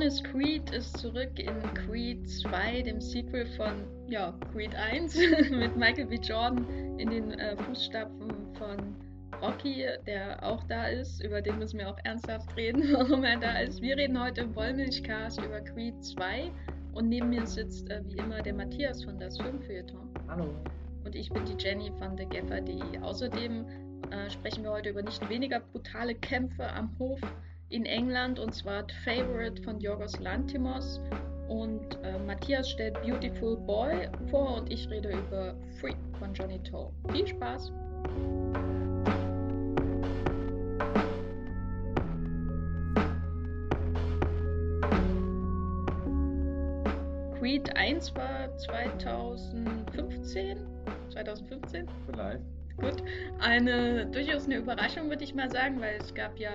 Adonis Creed ist zurück in Creed 2, dem Sequel von ja, Creed 1 mit Michael B. Jordan in den äh, Fußstapfen von Rocky, der auch da ist. Über den müssen wir auch ernsthaft reden, warum er da ist. Wir reden heute im Wollmilchcast über Creed 2 und neben mir sitzt äh, wie immer der Matthias von das Filmfeuilleton. Hallo. Und ich bin die Jenny von TheGaffer.de. Außerdem äh, sprechen wir heute über nicht weniger brutale Kämpfe am Hof in England und zwar Favorite von Yorgos Lantimos. Und äh, Matthias stellt Beautiful Boy vor und ich rede über Freak von Johnny Toe. Viel Spaß! Creed 1 war 2015? 2015? Vielleicht. Gut. Eine durchaus eine Überraschung, würde ich mal sagen, weil es gab ja,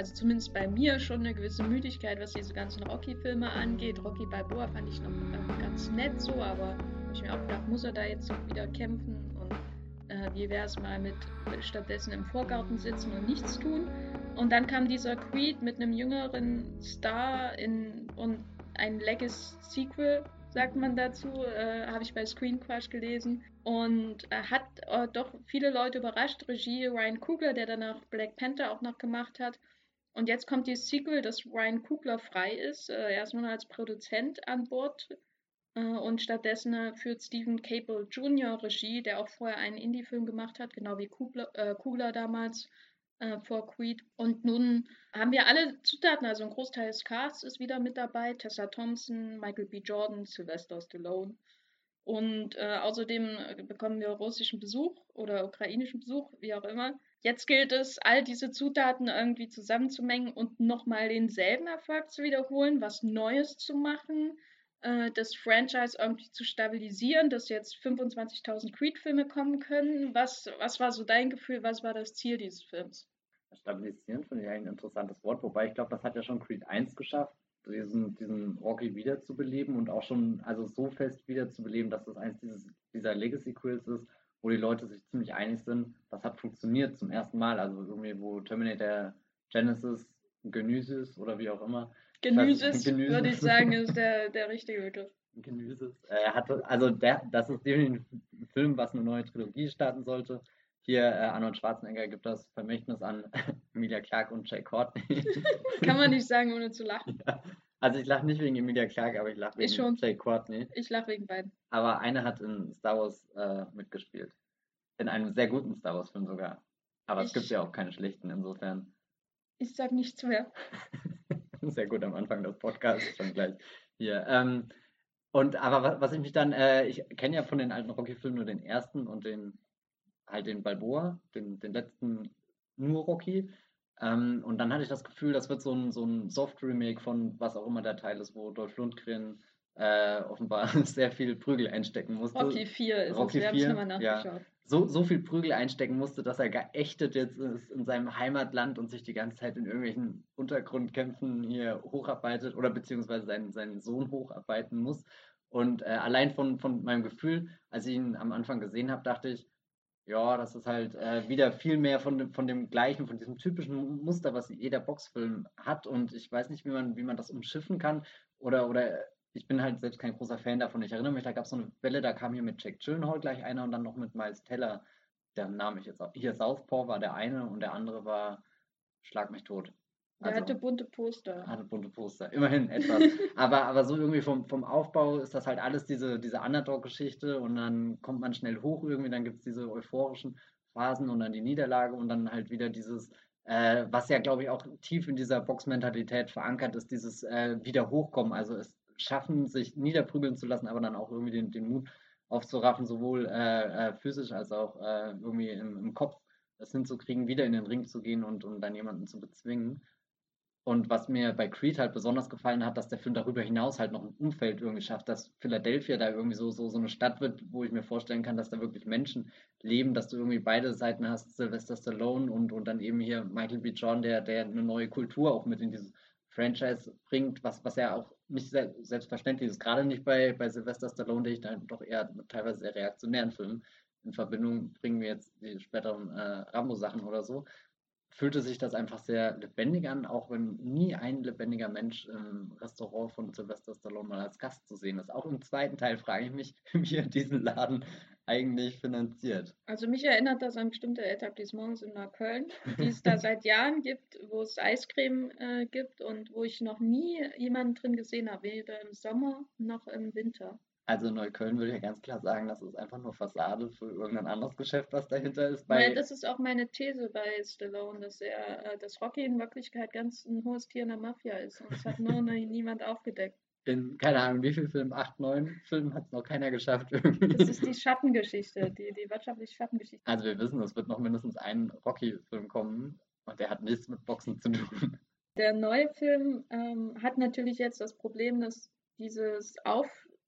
also zumindest bei mir schon eine gewisse Müdigkeit, was diese ganzen Rocky-Filme angeht. Rocky Balboa fand ich noch äh, ganz nett so, aber ich mir auch gedacht, muss er da jetzt wieder kämpfen und äh, wie wäre es mal mit stattdessen im Vorgarten sitzen und nichts tun. Und dann kam dieser Creed mit einem jüngeren Star in, und ein Legacy-Sequel, sagt man dazu, äh, habe ich bei Screen Crush gelesen. Und äh, hat äh, doch viele Leute überrascht. Regie Ryan Coogler, der danach Black Panther auch noch gemacht hat. Und jetzt kommt dieses Sequel, dass Ryan Coogler frei ist. Äh, er ist nun als Produzent an Bord. Äh, und stattdessen äh, führt Stephen Cable Jr. Regie, der auch vorher einen Indie-Film gemacht hat, genau wie Coogler, Coogler damals äh, vor Creed. Und nun haben wir alle Zutaten, also ein Großteil des Casts ist wieder mit dabei. Tessa Thompson, Michael B. Jordan, Sylvester Stallone. Und äh, außerdem äh, bekommen wir russischen Besuch oder ukrainischen Besuch, wie auch immer. Jetzt gilt es, all diese Zutaten irgendwie zusammenzumengen und nochmal denselben Erfolg zu wiederholen, was Neues zu machen, äh, das Franchise irgendwie zu stabilisieren, dass jetzt 25.000 Creed-Filme kommen können. Was, was war so dein Gefühl? Was war das Ziel dieses Films? Stabilisieren finde ich ein interessantes Wort, wobei ich glaube, das hat ja schon Creed 1 geschafft, diesen, diesen Rocky wiederzubeleben und auch schon also so fest wiederzubeleben, dass das eins dieses, dieser Legacy-Quills ist, wo die Leute sich ziemlich einig sind, das hat funktioniert zum ersten Mal. Also irgendwie, wo Terminator Genesis Genüses oder wie auch immer. Genüses, würde ich sagen, ist der, der richtige Begriff. Genüses. Äh, hatte, also der, das ist definitiv ein Film, was eine neue Trilogie starten sollte. Hier, äh, Arnold Schwarzenegger gibt das Vermächtnis an Emilia Clarke und Jay Courtney. Kann man nicht sagen, ohne zu lachen. Ja. Also ich lache nicht wegen Emilia Clarke, aber ich lache wegen ich Jay Courtney. Ich lache wegen beiden. Aber eine hat in Star Wars äh, mitgespielt. In einem sehr guten Star Wars-Film sogar. Aber ich, es gibt ja auch keine schlechten, insofern. Ich sag nichts mehr. sehr gut am Anfang des Podcasts schon gleich hier. Ähm, und aber was, ich mich dann, äh, ich kenne ja von den alten Rocky-Filmen nur den ersten und den halt den Balboa, den, den letzten nur Rocky. Ähm, und dann hatte ich das Gefühl, das wird so ein, so ein Soft-Remake von was auch immer der Teil ist, wo Dolph Lundgren äh, offenbar sehr viel Prügel einstecken musste. Rocky 4 ist Rocky es, wir 4, nochmal Ja, so, so viel Prügel einstecken musste, dass er geächtet jetzt ist in seinem Heimatland und sich die ganze Zeit in irgendwelchen Untergrundkämpfen hier hocharbeitet oder beziehungsweise seinen, seinen Sohn hocharbeiten muss. Und äh, allein von, von meinem Gefühl, als ich ihn am Anfang gesehen habe, dachte ich, ja, das ist halt äh, wieder viel mehr von dem, von dem gleichen, von diesem typischen Muster, was jeder Boxfilm hat. Und ich weiß nicht, wie man, wie man das umschiffen kann. Oder, oder ich bin halt selbst kein großer Fan davon. Ich erinnere mich, da gab es so eine Welle, da kam hier mit Jack Gyllenhaal gleich einer und dann noch mit Miles Teller. Der Name ich jetzt auch. Hier Southpaw war der eine und der andere war Schlag mich tot. Also, er hatte bunte Poster. Hatte bunte Poster, immerhin etwas. aber, aber so irgendwie vom, vom Aufbau ist das halt alles diese, diese Underdog-Geschichte und dann kommt man schnell hoch irgendwie, dann gibt es diese euphorischen Phasen und dann die Niederlage und dann halt wieder dieses, äh, was ja glaube ich auch tief in dieser Boxmentalität verankert ist, dieses äh, wieder hochkommen, also es schaffen, sich niederprügeln zu lassen, aber dann auch irgendwie den, den Mut aufzuraffen, sowohl äh, äh physisch als auch äh, irgendwie im, im Kopf das hinzukriegen, wieder in den Ring zu gehen und, und dann jemanden zu bezwingen. Und was mir bei Creed halt besonders gefallen hat, dass der Film darüber hinaus halt noch ein Umfeld irgendwie schafft, dass Philadelphia da irgendwie so, so, so eine Stadt wird, wo ich mir vorstellen kann, dass da wirklich Menschen leben, dass du irgendwie beide Seiten hast, Sylvester Stallone und, und dann eben hier Michael B. John, der, der eine neue Kultur auch mit in dieses Franchise bringt, was, was ja auch nicht selbstverständlich ist, gerade nicht bei, bei Sylvester Stallone, den ich dann doch eher mit teilweise sehr reaktionären Filmen in Verbindung bringen wir jetzt die späteren äh, Rambo-Sachen oder so. Fühlte sich das einfach sehr lebendig an, auch wenn nie ein lebendiger Mensch im Restaurant von Sylvester Stallone mal als Gast zu sehen ist. Auch im zweiten Teil frage ich mich, wie er diesen Laden eigentlich finanziert. Also mich erinnert das an bestimmte Etablissements in Neukölln, die es da seit Jahren gibt, wo es Eiscreme äh, gibt und wo ich noch nie jemanden drin gesehen habe, weder im Sommer noch im Winter. Also Neukölln würde ich ja ganz klar sagen, das ist einfach nur Fassade für irgendein anderes Geschäft, was dahinter ist. Weil das ist auch meine These bei Stallone, dass er, äh, dass Rocky in Wirklichkeit ganz ein hohes Tier in der Mafia ist. Und es hat nur niemand aufgedeckt. In, keine Ahnung, wie viel Film? Acht, neun Filmen hat es noch keiner geschafft. Irgendwie. Das ist die Schattengeschichte, die, die wirtschaftliche Schattengeschichte. Also wir wissen, es wird noch mindestens ein Rocky-Film kommen und der hat nichts mit Boxen zu tun. Der neue Film ähm, hat natürlich jetzt das Problem, dass dieses Auf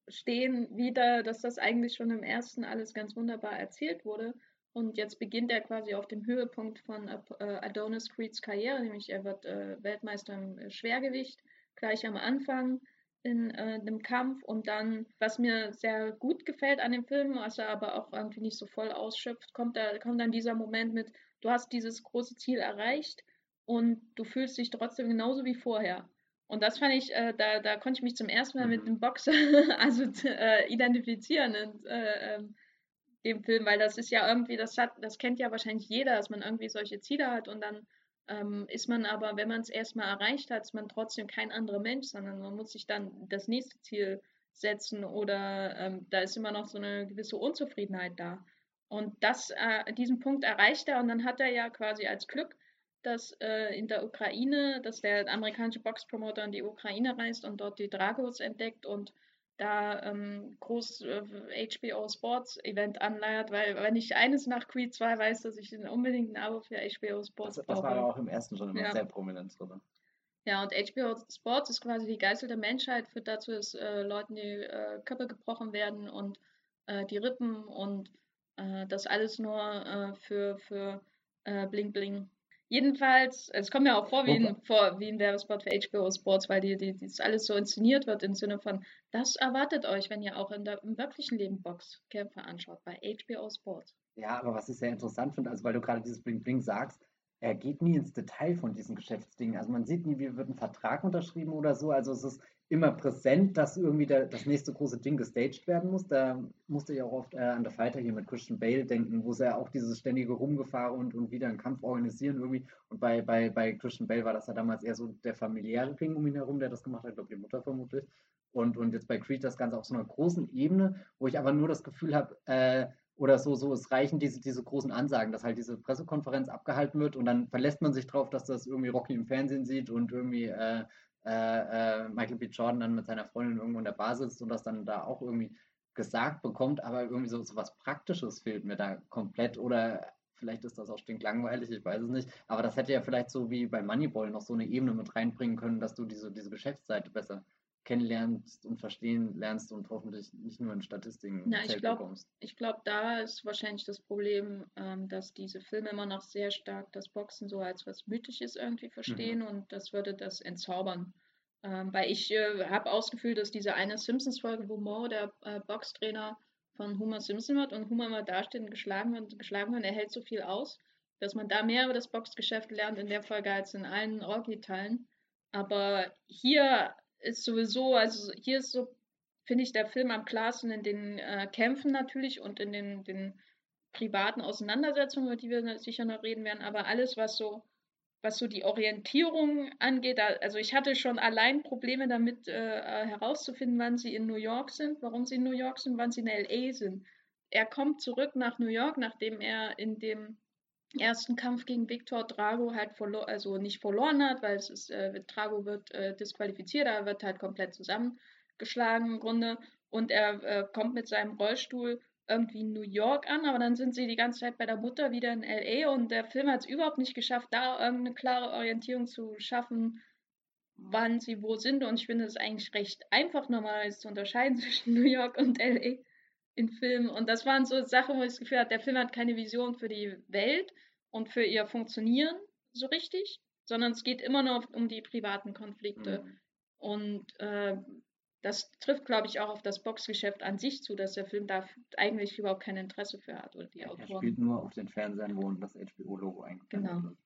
stehen wieder, dass das eigentlich schon im ersten alles ganz wunderbar erzählt wurde. Und jetzt beginnt er quasi auf dem Höhepunkt von äh, Adonis Creeds Karriere, nämlich er wird äh, Weltmeister im äh, Schwergewicht gleich am Anfang in einem Kampf und dann, was mir sehr gut gefällt an dem Film, was er aber auch irgendwie nicht so voll ausschöpft, kommt, da, kommt dann dieser Moment mit, du hast dieses große Ziel erreicht und du fühlst dich trotzdem genauso wie vorher. Und das fand ich, äh, da, da konnte ich mich zum ersten Mal mhm. mit dem Boxer also äh, identifizieren in äh, ähm, dem Film, weil das ist ja irgendwie, das hat, das kennt ja wahrscheinlich jeder, dass man irgendwie solche Ziele hat und dann ähm, ist man aber, wenn man es erstmal erreicht hat, ist man trotzdem kein anderer Mensch, sondern man muss sich dann das nächste Ziel setzen oder ähm, da ist immer noch so eine gewisse Unzufriedenheit da. Und das, äh, diesen Punkt erreicht er und dann hat er ja quasi als Glück dass äh, in der Ukraine, dass der amerikanische Boxpromoter in die Ukraine reist und dort die Dragos entdeckt und da ähm, groß äh, HBO Sports Event anleiert, weil wenn ich eines nach Creed 2 weiß, dass ich unbedingt ein Abo für HBO Sports das, das war aber auch im ersten schon immer ja. sehr prominent drüber. Ja, und HBO Sports ist quasi die Geißel der Menschheit, führt dazu, dass äh, Leuten die äh, Köpfe gebrochen werden und äh, die Rippen und äh, das alles nur für, für Bling Bling Jedenfalls, es kommt mir auch vor wie, ein, vor wie ein Werbespot für HBO Sports, weil die, die, das alles so inszeniert wird im Sinne von, das erwartet euch, wenn ihr auch in der, im wirklichen Leben Boxkämpfe anschaut, bei HBO Sports. Ja, aber was ich sehr interessant finde, also weil du gerade dieses Bling Bling sagst, er geht nie ins Detail von diesen Geschäftsdingen. Also man sieht nie, wie wird ein Vertrag unterschrieben oder so. Also es ist immer präsent, dass irgendwie der, das nächste große Ding gestaged werden muss. Da musste ich auch oft äh, an der Fighter hier mit Christian Bale denken, wo sie ja auch dieses ständige Rumgefahren und, und wieder einen Kampf organisieren irgendwie. Und bei, bei, bei Christian Bale war das ja damals eher so der familiäre Ring um ihn herum, der das gemacht hat, ich glaube die Mutter vermutlich. Und, und jetzt bei Creed das Ganze auf so einer großen Ebene, wo ich aber nur das Gefühl habe, äh, oder so, so, es reichen diese, diese großen Ansagen, dass halt diese Pressekonferenz abgehalten wird und dann verlässt man sich drauf, dass das irgendwie Rocky im Fernsehen sieht und irgendwie äh, äh, äh, Michael B. Jordan dann mit seiner Freundin irgendwo in der Bar sitzt und das dann da auch irgendwie gesagt bekommt, aber irgendwie so, so was Praktisches fehlt mir da komplett oder vielleicht ist das auch stinklangweilig, ich weiß es nicht, aber das hätte ja vielleicht so wie bei Moneyball noch so eine Ebene mit reinbringen können, dass du diese, diese Geschäftsseite besser kennenlernst und verstehen lernst und hoffentlich nicht nur in Statistiken Na, ich glaub, bekommst. Ich glaube, da ist wahrscheinlich das Problem, ähm, dass diese Filme immer noch sehr stark das Boxen so als was Mythisches irgendwie verstehen mhm. und das würde das entzaubern. Ähm, weil ich äh, habe ausgefühlt, dass diese eine Simpsons-Folge, wo Mo, der äh, Boxtrainer von Homer Simpson wird und Homer mal dasteht und geschlagen wird, geschlagen wird, er hält so viel aus, dass man da mehr über das Boxgeschäft lernt in der Folge als in allen Rocky-Teilen. Aber hier ist sowieso, also hier ist so, finde ich, der Film am klarsten in den äh, Kämpfen natürlich und in den, den privaten Auseinandersetzungen, über die wir sicher noch reden werden, aber alles, was so, was so die Orientierung angeht, also ich hatte schon allein Probleme damit äh, äh herauszufinden, wann sie in New York sind, warum sie in New York sind, wann sie in LA sind. Er kommt zurück nach New York, nachdem er in dem ersten Kampf gegen Viktor Drago halt verloren, also nicht verloren hat, weil es ist, äh, Drago wird äh, disqualifiziert, er wird halt komplett zusammengeschlagen im Grunde und er äh, kommt mit seinem Rollstuhl irgendwie in New York an, aber dann sind sie die ganze Zeit bei der Mutter wieder in LA und der Film hat es überhaupt nicht geschafft, da irgendeine klare Orientierung zu schaffen, wann sie wo sind und ich finde es eigentlich recht einfach normalerweise zu unterscheiden zwischen New York und LA in Filmen. Und das waren so Sachen, wo ich das Gefühl hatte, der Film hat keine Vision für die Welt und für ihr Funktionieren so richtig, sondern es geht immer noch um die privaten Konflikte. Mhm. Und äh, das trifft, glaube ich, auch auf das Boxgeschäft an sich zu, dass der Film da eigentlich überhaupt kein Interesse für hat. Oder die ja, er spielt nur auf den Fernsehern, wo das HBO-Logo eingeblendet genau. wird.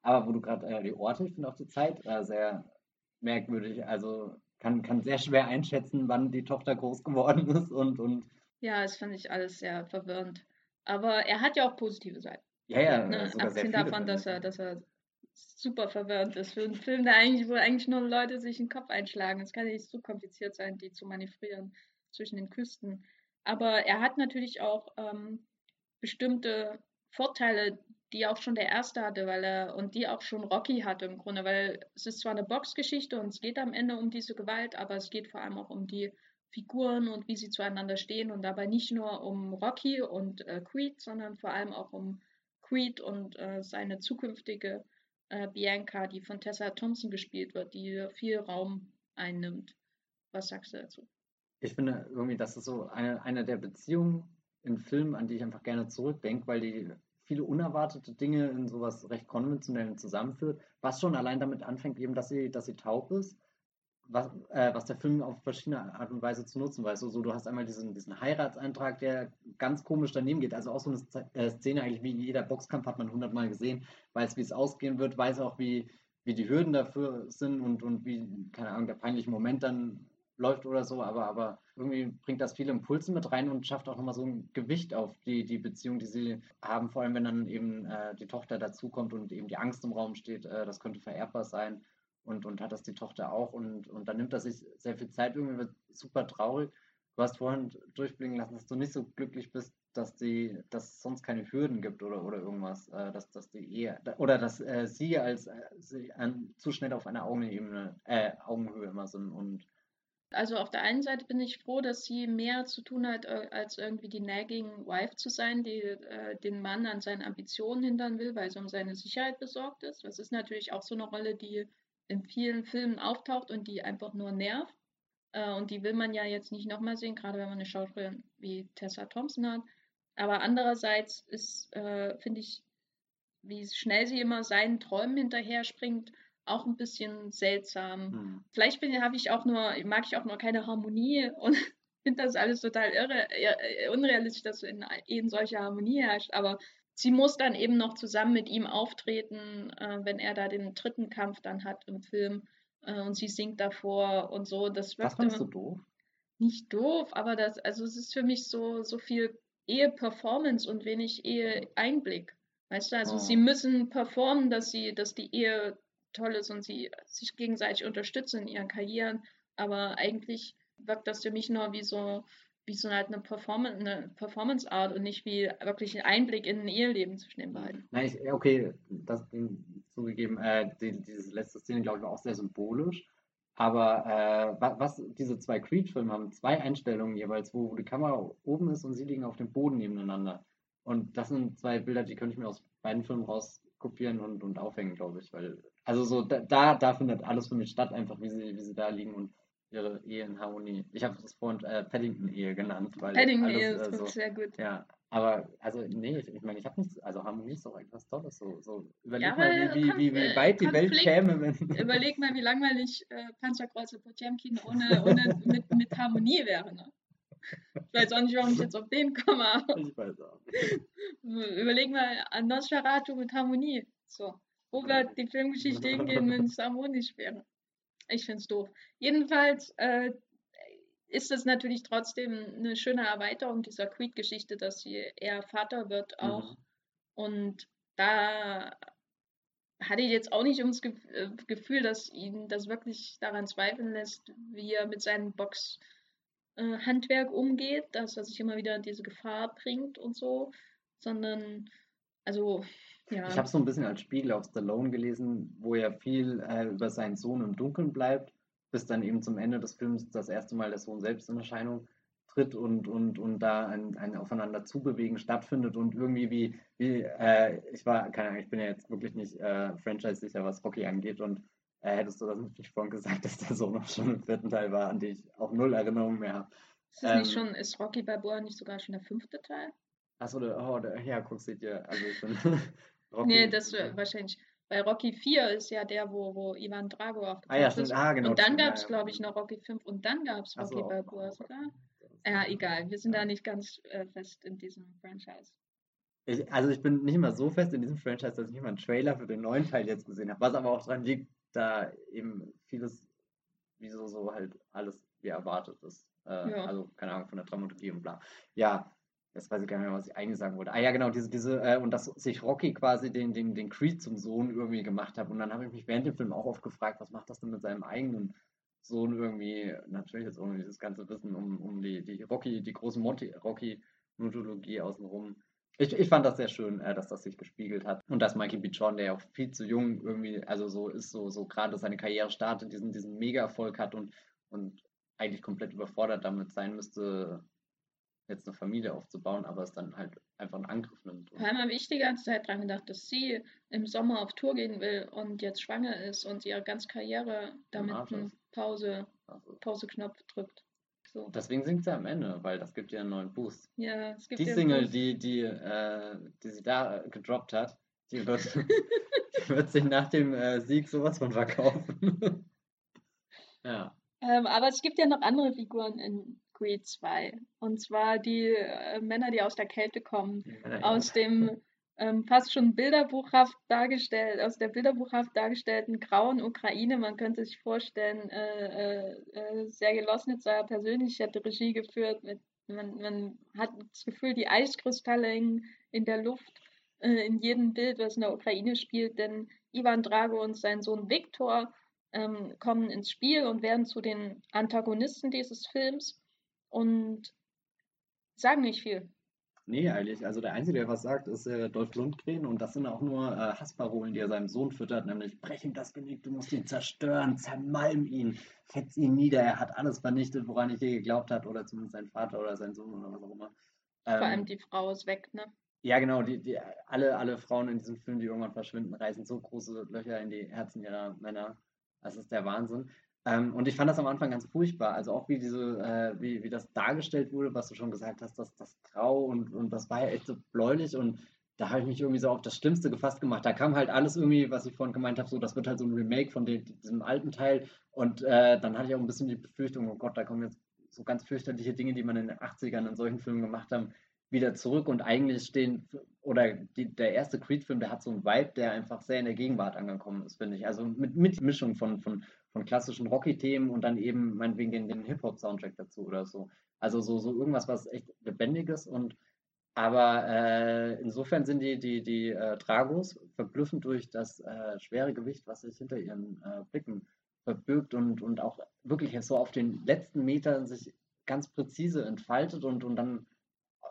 Aber wo du gerade äh, die Orte, ich finde auch die Zeit äh, sehr merkwürdig. Also kann, kann sehr schwer einschätzen, wann die Tochter groß geworden ist und, und ja, das fand ich alles sehr verwirrend. Aber er hat ja auch positive Seiten. Ja, ja, ne? Abgesehen davon, dass er, dass er super verwirrend ist für einen Film, der eigentlich, wo eigentlich nur Leute sich den Kopf einschlagen. Es kann nicht so kompliziert sein, die zu manövrieren zwischen den Küsten. Aber er hat natürlich auch ähm, bestimmte Vorteile, die auch schon der erste hatte, weil er und die auch schon Rocky hatte im Grunde, weil es ist zwar eine Boxgeschichte und es geht am Ende um diese Gewalt, aber es geht vor allem auch um die Figuren und wie sie zueinander stehen und dabei nicht nur um Rocky und äh, Creed, sondern vor allem auch um Creed und äh, seine zukünftige äh, Bianca, die von Tessa Thompson gespielt wird, die viel Raum einnimmt. Was sagst du dazu? Ich finde irgendwie, das ist so eine, eine der Beziehungen in Filmen, an die ich einfach gerne zurückdenke, weil die viele unerwartete Dinge in sowas recht konventionellen zusammenführt, was schon allein damit anfängt, eben, dass sie, dass sie taub ist was, äh, was der Film auf verschiedene Art und Weise zu nutzen weiß. So, du hast einmal diesen, diesen Heiratsantrag, der ganz komisch daneben geht. Also auch so eine äh, Szene eigentlich wie jeder Boxkampf hat man hundertmal gesehen, weiß, wie es ausgehen wird, weiß auch, wie, wie die Hürden dafür sind und, und wie, keine Ahnung, der peinliche Moment dann läuft oder so, aber, aber irgendwie bringt das viele Impulse mit rein und schafft auch nochmal so ein Gewicht auf die, die Beziehung, die sie haben, vor allem wenn dann eben äh, die Tochter dazukommt und eben die Angst im Raum steht, äh, das könnte vererbbar sein und, und hat das die Tochter auch und, und dann nimmt das sich sehr viel Zeit, irgendwie wird super traurig. Du hast vorhin durchblicken lassen, dass du nicht so glücklich bist, dass die, dass es sonst keine Hürden gibt oder, oder irgendwas, äh, dass, dass die Ehe oder dass äh, sie als äh, sie an, zu schnell auf einer Augenebene, äh, Augenhöhe immer sind und also auf der einen Seite bin ich froh, dass sie mehr zu tun hat, äh, als irgendwie die nagging Wife zu sein, die äh, den Mann an seinen Ambitionen hindern will, weil sie um seine Sicherheit besorgt ist. Das ist natürlich auch so eine Rolle, die in vielen Filmen auftaucht und die einfach nur nervt. Äh, und die will man ja jetzt nicht nochmal sehen, gerade wenn man eine Schauspielerin wie Tessa Thompson hat. Aber andererseits ist, äh, finde ich, wie schnell sie immer seinen Träumen hinterher springt, auch ein bisschen seltsam. Mhm. Vielleicht habe ich auch nur, mag ich auch nur keine Harmonie und finde das alles total irre, äh, unrealistisch, dass in Ehen solche Harmonie herrscht. Aber sie muss dann eben noch zusammen mit ihm auftreten, äh, wenn er da den dritten Kampf dann hat im Film äh, und sie singt davor und so. Das Was fandest du doof? Nicht doof, aber das, also es ist für mich so, so viel Ehe-Performance und wenig Ehe-Einblick. Weißt du, also oh. sie müssen performen, dass sie, dass die Ehe toll ist und sie sich gegenseitig unterstützen in ihren Karrieren, aber eigentlich wirkt das für mich nur wie so wie so halt eine Performance, eine Performance Art und nicht wie wirklich ein Einblick in ein Eheleben zwischen den beiden. Nein, ich, okay, das zugegeben, äh, die, diese letzte Szene, glaube ich, war auch sehr symbolisch. Aber äh, was, diese zwei Creed-Filme haben, zwei Einstellungen jeweils, wo, wo die Kamera oben ist und sie liegen auf dem Boden nebeneinander. Und das sind zwei Bilder, die könnte ich mir aus beiden Filmen rauskopieren und, und aufhängen, glaube ich. Weil, also so, da, da findet alles für mich statt, einfach wie sie, wie sie da liegen und ihre Ehe in Harmonie. Ich habe das vorhin äh, Paddington-Ehe genannt. Paddington-Ehe ist äh, so, sehr gut. Ja, aber also nee, ich, ich meine, ich habe nichts, also Harmonie ist doch etwas Tolles. So, so überleg ja, mal, wie, wie, wie, weit die Welt käme, wenn. Überleg mal, wie langweilig äh, Panzerkreuzer Potemkin ohne, ohne mit, mit Harmonie wäre. Ne? Ich weiß auch nicht, warum ich jetzt auf den komme. Ich weiß auch nicht. Überleg mal an Nosferatu mit Harmonie. So. Wo wird die Filmgeschichte hingehen, wenn es harmonisch wäre? Ich finde es doof. Jedenfalls äh, ist es natürlich trotzdem eine schöne Erweiterung dieser Creed-Geschichte, dass sie eher Vater wird auch. Mhm. Und da hatte ich jetzt auch nicht ums äh, Gefühl, dass ihn das wirklich daran zweifeln lässt, wie er mit seinem Boxhandwerk äh, umgeht, dass er sich immer wieder in diese Gefahr bringt und so, sondern also ja. Ich habe so ein bisschen als Spiegel auf Stallone gelesen, wo er viel äh, über seinen Sohn im Dunkeln bleibt, bis dann eben zum Ende des Films das erste Mal der Sohn selbst in Erscheinung tritt und, und, und da ein, ein Aufeinander zubewegen stattfindet und irgendwie wie, wie äh, ich war, keine Ahnung, ich bin ja jetzt wirklich nicht äh, franchise-sicher, was Rocky angeht und äh, hättest du das nicht vorhin gesagt, dass der Sohn auch schon im vierten Teil war, an den ich auch null Erinnerungen mehr habe. Ist, ähm, nicht schon, ist Rocky Balboa nicht sogar schon der fünfte Teil? Achso, oh, der, ja, guck, seht ihr, also Rocky, nee, das äh, wahrscheinlich. Bei Rocky 4 ist ja der, wo, wo Ivan Drago aufgetaucht ah, ja, ist. Ah, genau, und dann gab es, ja, glaube ich, noch Rocky 5 und dann gab es Rocky so, Balboa sogar. Ja, egal. Wir sind da nicht ganz äh, fest in diesem Franchise. Ich, also ich bin nicht mal so fest in diesem Franchise, dass ich nicht mal einen Trailer für den neuen Teil jetzt gesehen habe. Was aber auch daran liegt, da eben vieles, wieso so halt alles wie erwartet ist. Äh, Ja. also, keine Ahnung, von der Dramaturgie und bla. Ja, jetzt weiß ich gar nicht mehr, was ich eigentlich sagen wollte. Ah ja, genau, diese, diese, äh, und dass sich Rocky quasi den, den, den Creed zum Sohn irgendwie gemacht hat. Und dann habe ich mich während dem Film auch oft gefragt, was macht das denn mit seinem eigenen Sohn irgendwie, natürlich jetzt ohne dieses ganze Wissen um, um die, die Rocky, die große Rocky-Mythologie außenrum. Ich, ich fand das sehr schön, äh, dass das sich gespiegelt hat. Und dass Mikey B. Jordan, der ja auch viel zu jung irgendwie, also so ist, so, so gerade seine Karriere startet, diesen, diesen Mega-Erfolg hat und, und eigentlich komplett überfordert damit sein müsste, jetzt eine Familie aufzubauen, aber es dann halt einfach einen Angriff nimmt. Vor allem habe ich die ganze Zeit dran gedacht, dass sie im Sommer auf Tour gehen will und jetzt schwanger ist und ihre ganze Karriere damit einen. Pause, Pause-Knopf drückt. So. deswegen singt sie am Ende, weil das gibt ihr einen neuen Boost. Ja, es gibt Die Single, die, die, äh, die sie da äh, gedroppt hat, die wird, die wird sich nach dem äh, Sieg sowas von verkaufen. ja. Ähm, aber es gibt ja noch andere Figuren in Creed 2. Und zwar die äh, Männer, die aus der Kälte kommen. Aus dem ähm, fast schon bilderbuchhaft dargestellt, aus der bilderbuchhaft dargestellten grauen Ukraine. Man könnte sich vorstellen, äh, äh, äh, Sergei Losnitzer persönlich hätte Regie geführt. Mit, man, man hat das Gefühl, die Eiskristalle hängen in der Luft, äh, in jedem Bild, was in der Ukraine spielt. Denn Ivan Drago und sein Sohn Viktor ähm, kommen ins Spiel und werden zu den Antagonisten dieses Films und sagen nicht viel. Nee, eigentlich. Also der Einzige, der was sagt, ist äh, Dolph Lundgren und das sind auch nur äh, Hassparolen, die er seinem Sohn füttert, nämlich brech ihm das Genick, du musst ihn zerstören, zermalm ihn, fetz ihn nieder, er hat alles vernichtet, woran ich je geglaubt hat, oder zumindest sein Vater oder sein Sohn oder was auch immer. Vor Ähm, allem die Frau ist weg, ne? Ja, genau, die, die, alle, alle Frauen in diesem Film, die irgendwann verschwinden, reißen so große Löcher in die Herzen ihrer Männer. Das ist der Wahnsinn. Ähm, und ich fand das am Anfang ganz furchtbar. Also auch wie diese, äh, wie, wie das dargestellt wurde, was du schon gesagt hast, das, das Grau und, und das war ja echt so bläulich und da habe ich mich irgendwie so auf das Schlimmste gefasst gemacht. Da kam halt alles irgendwie, was ich vorhin gemeint habe, so, das wird halt so ein Remake von dem, diesem alten Teil. Und äh, dann hatte ich auch ein bisschen die Befürchtung, oh Gott, da kommen jetzt so ganz fürchterliche Dinge, die man in den 80ern in solchen Filmen gemacht haben, wieder zurück und eigentlich stehen, oder die, der erste Creed-Film, der hat so einen Vibe, der einfach sehr in der Gegenwart angekommen ist, finde ich. Also mit, mit Mischung von, von, von klassischen Rocky-Themen und dann eben meinetwegen den, den Hip-Hop-Soundtrack dazu oder so. Also so, so irgendwas, was echt Lebendiges und aber äh, insofern sind die, die, die äh, Dragos verblüffend durch das äh, schwere Gewicht, was sich hinter ihren äh, Blicken verbirgt und, und auch wirklich so auf den letzten Metern sich ganz präzise entfaltet und, und dann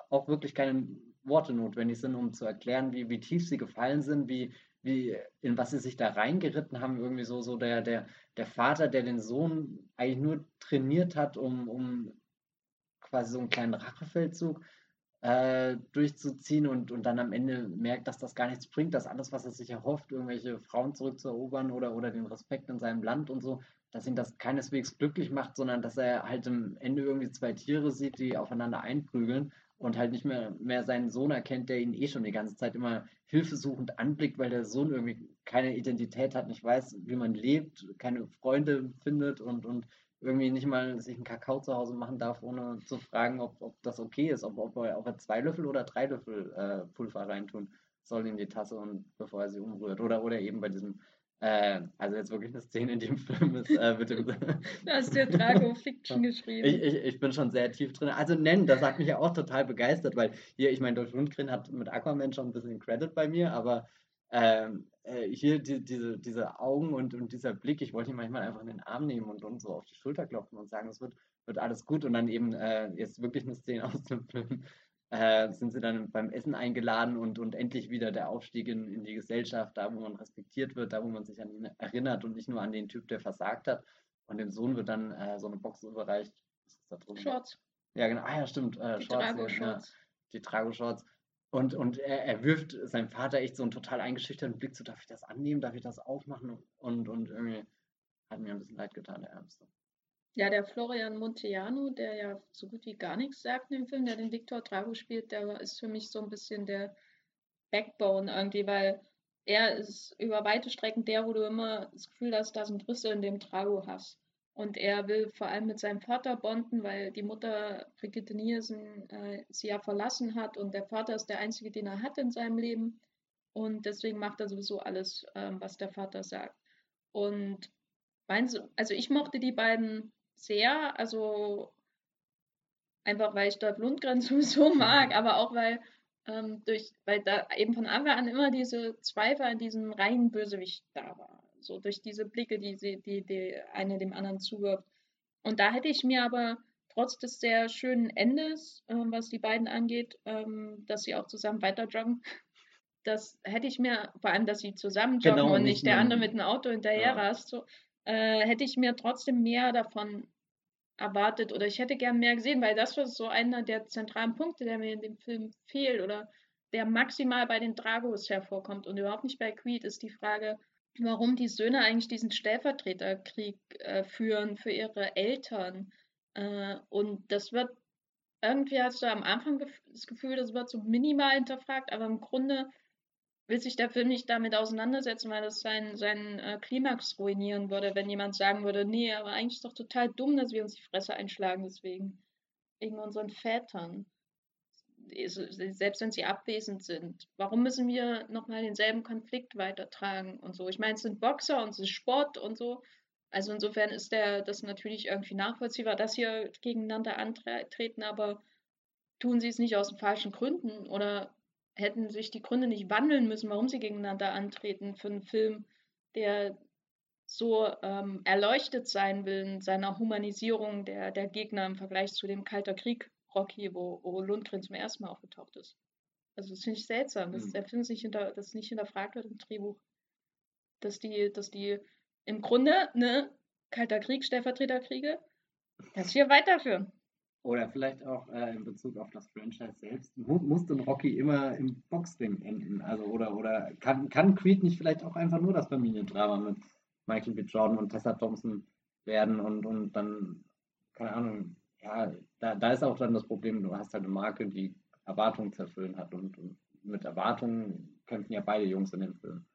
auch wirklich keine Worte notwendig sind, um zu erklären, wie, wie tief sie gefallen sind, wie, wie, in was sie sich da reingeritten haben. Irgendwie so, so der, der, der Vater, der den Sohn eigentlich nur trainiert hat, um, um quasi so einen kleinen Rachefeldzug äh, durchzuziehen und, und dann am Ende merkt, dass das gar nichts bringt, dass alles, was er sich erhofft, irgendwelche Frauen zurückzuerobern oder, oder den Respekt in seinem Land und so, dass ihn das keineswegs glücklich macht, sondern dass er halt am Ende irgendwie zwei Tiere sieht, die aufeinander einprügeln und halt nicht mehr, mehr seinen Sohn erkennt, der ihn eh schon die ganze Zeit immer hilfesuchend anblickt, weil der Sohn irgendwie keine Identität hat, nicht weiß, wie man lebt, keine Freunde findet und, und irgendwie nicht mal sich einen Kakao zu Hause machen darf, ohne zu fragen, ob, ob das okay ist, ob, ob, er, ob er zwei Löffel oder drei Löffel äh, Pulver reintun soll in die Tasse und bevor er sie umrührt. Oder, oder eben bei diesem, äh, also jetzt wirklich eine Szene in dem Film ist, äh, mit dem, Du hast dir Drago Fiction geschrieben. ich, ich, ich bin schon sehr tief drin. Also nennen, das hat mich ja auch total begeistert, weil hier, ich meine, Dolph Lundgren hat mit Aquaman schon ein bisschen Credit bei mir, aber ähm, äh, hier die, diese, diese Augen und, und dieser Blick, ich wollte ihn manchmal einfach in den Arm nehmen und, und so auf die Schulter klopfen und sagen, es wird, wird alles gut. Und dann eben äh, jetzt wirklich eine Szene aus dem Film, äh, sind sie dann beim Essen eingeladen und, und endlich wieder der Aufstieg in, in die Gesellschaft, da wo man respektiert wird, da wo man sich an ihn erinnert und nicht nur an den Typ, der versagt hat. Und dem Sohn wird dann äh, so eine Box überreicht. Was ist da drin? Shorts, Ja, genau. Ah ja, stimmt. Äh, die Shorts, ja, ja, die Trago-Shorts. Und, und er, er wirft seinem Vater echt so einen total eingeschüchterten Blick zu, darf ich das annehmen, darf ich das aufmachen? Und, und irgendwie hat mir ein bisschen leid getan, der Ärmste. Ja, der Florian Monteano, der ja so gut wie gar nichts sagt in dem Film, der den Victor Drago spielt, der ist für mich so ein bisschen der Backbone irgendwie, weil er ist über weite Strecken der, wo du immer das Gefühl hast, da sind Risse in dem Drago hast. Und er will vor allem mit seinem Vater bonden, weil die Mutter Brigitte Nielsen äh, sie ja verlassen hat und der Vater ist der einzige, den er hat in seinem Leben. Und deswegen macht er sowieso alles, ähm, was der Vater sagt. Und meinst also ich mochte die beiden sehr, also einfach weil ich Dolph Lundgren sowieso mag, aber auch weil ähm, durch, weil da eben von Anfang an immer diese Zweifel an diesem reinen Bösewicht da war. So durch diese Blicke, die sie, die, die eine dem anderen zuwirft. Und da hätte ich mir aber trotz des sehr schönen Endes, äh, was die beiden angeht, ähm, dass sie auch zusammen weiter joggen, das hätte ich mir, vor allem, dass sie zusammen joggen genau, und nicht der andere mit dem Auto hinterher ja. rast, so, äh, hätte ich mir trotzdem mehr davon erwartet oder ich hätte gern mehr gesehen, weil das war so einer der zentralen Punkte, der mir in dem Film fehlt oder der maximal bei den Dragos hervorkommt und überhaupt nicht bei Creed, ist die Frage, warum die Söhne eigentlich diesen Stellvertreterkrieg äh, führen für ihre Eltern. Äh, und das wird, irgendwie hast du am Anfang das Gefühl, das wird so minimal hinterfragt, aber im Grunde will sich der Film nicht damit auseinandersetzen, weil das seinen, seinen äh, Klimax ruinieren würde, wenn jemand sagen würde, nee, aber eigentlich ist doch total dumm, dass wir uns die Fresse einschlagen deswegen. Wegen unseren Vätern. Selbst wenn sie abwesend sind. Warum müssen wir nochmal denselben Konflikt weitertragen und so? Ich meine, es sind Boxer und es ist Sport und so. Also insofern ist der das natürlich irgendwie nachvollziehbar, dass sie gegeneinander antreten, aber tun sie es nicht aus den falschen Gründen oder hätten sich die Gründe nicht wandeln müssen, warum sie gegeneinander antreten für einen Film, der so ähm, erleuchtet sein will in seiner Humanisierung der, der Gegner im Vergleich zu dem Kalter Krieg Rocky, wo, wo Lundgren zum ersten Mal aufgetaucht ist. Also das finde ich seltsam, dass mhm. der Film sich hinter, das nicht hinterfragt wird im Drehbuch. Dass die, dass die im Grunde, ne, Kalter Krieg, Stellvertreterkriege, das hier weiterführen. Oder vielleicht auch äh, in Bezug auf das Franchise selbst. Mu muss denn Rocky immer im Boxring enden? Also, oder, oder kann, kann Creed nicht vielleicht auch einfach nur das Familiendrama mit Michael B. Jordan und Tessa Thompson werden und, und dann, keine Ahnung, ja, da, da ist auch dann das Problem, du hast halt eine Marke, die Erwartungen zu erfüllen hat und, und mit Erwartungen kämpfen ja beide Jungs in dem Film.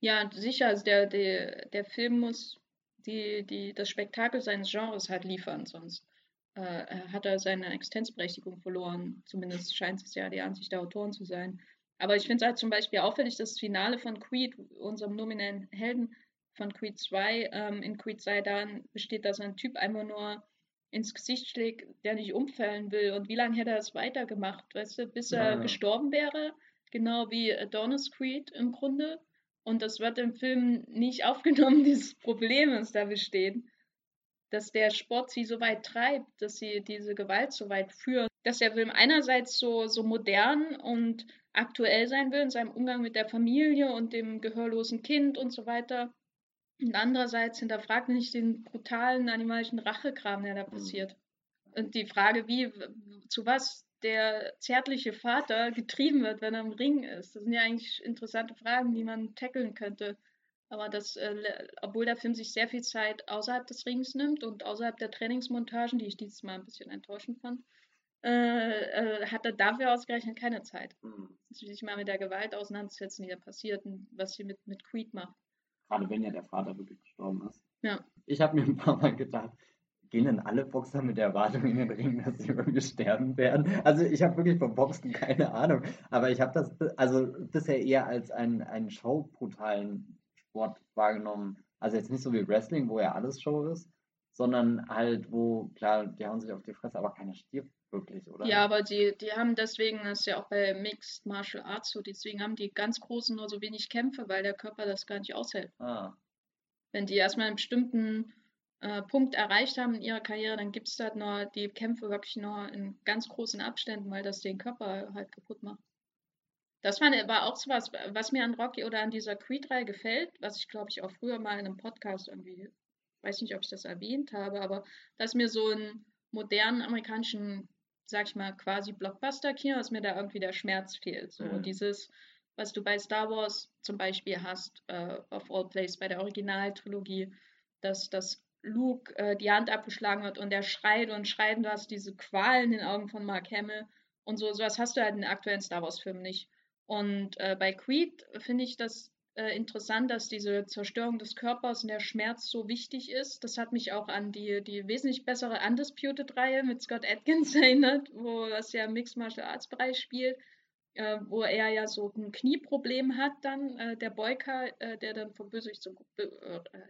Ja, sicher, also der, der, der Film muss die, die, das Spektakel seines Genres halt liefern, sonst äh, hat er seine Existenzberechtigung verloren. Zumindest scheint es ja die Ansicht der Autoren zu sein. Aber ich finde es halt zum Beispiel auffällig, dass das Finale von Creed, unserem nominellen Helden von Creed 2, ähm, in Creed 2 darin besteht, dass ein Typ einfach nur ins Gesicht schlägt, der nicht umfallen will. Und wie lange hätte er das weitergemacht, weißt du, bis er ja. gestorben wäre? Genau wie Adonis Creed im Grunde. Und das wird im Film nicht aufgenommen, dieses Problem, das da besteht dass der Sport sie so weit treibt, dass sie diese Gewalt so weit führt, dass der Film einerseits so, so modern und aktuell sein will in seinem Umgang mit der Familie und dem gehörlosen Kind und so weiter. Und andererseits hinterfragt nicht den brutalen animalischen Rachekram, der da mhm. passiert. Und die Frage, wie, zu was der zärtliche Vater getrieben wird, wenn er im Ring ist. Das sind ja eigentlich interessante Fragen, die man tackeln könnte. Aber das, äh, obwohl der Film sich sehr viel Zeit außerhalb des Rings nimmt und außerhalb der Trainingsmontagen, die ich dieses Mal ein bisschen enttäuschend fand, äh, äh, hat er dafür ausgerechnet keine Zeit. Mhm. Sich mal mit der Gewalt auseinanderzusetzen, die da passiert und was sie mit, mit Creed macht. Gerade wenn ja der Vater wirklich gestorben ist. Ja. Ich habe mir ein paar Mal gedacht, gehen denn alle Boxer mit der Erwartung in den Ring, dass sie irgendwie sterben werden? Also ich habe wirklich vom Boxen keine Ahnung, aber ich habe das also bisher eher als einen, einen showbrutalen Sport wahrgenommen. Also jetzt nicht so wie Wrestling, wo ja alles Show ist, sondern halt, wo, klar, die hauen sich auf die Fresse, aber keiner stirbt wirklich, oder? Ja, aber die, die haben deswegen, das ist ja auch bei Mixed Martial Arts so, deswegen haben die ganz Großen nur so wenig Kämpfe, weil der Körper das gar nicht aushält. Ah. Wenn die erstmal einen bestimmten äh, Punkt erreicht haben in ihrer Karriere, dann gibt es halt nur die Kämpfe wirklich nur in ganz großen Abständen, weil das den Körper halt kaputt macht. Das war auch so was, was mir an Rocky oder an dieser Creed-Reihe gefällt, was ich glaube ich auch früher mal in einem Podcast irgendwie, weiß nicht, ob ich das erwähnt habe, aber dass mir so einen modernen amerikanischen, sag ich mal, quasi Blockbuster-Kino, dass mir da irgendwie der Schmerz fehlt. So mhm. dieses, was du bei Star Wars zum Beispiel hast, uh, of all places, bei der Originaltrilogie, dass das Luke äh, die Hand abgeschlagen wird und er schreit und schreit und du hast diese Qual in den Augen von Mark Hamill und so, sowas hast du halt in den aktuellen Star Wars-Filmen nicht. Und äh, bei Creed finde ich das äh, interessant, dass diese Zerstörung des Körpers und der Schmerz so wichtig ist. Das hat mich auch an die, die wesentlich bessere Undisputed-Reihe mit Scott Atkins erinnert, wo das ja im Mixed Martial Arts Bereich spielt, äh, wo er ja so ein Knieproblem hat dann, äh, der Boyka, äh, der dann vom Bösewicht zum äh,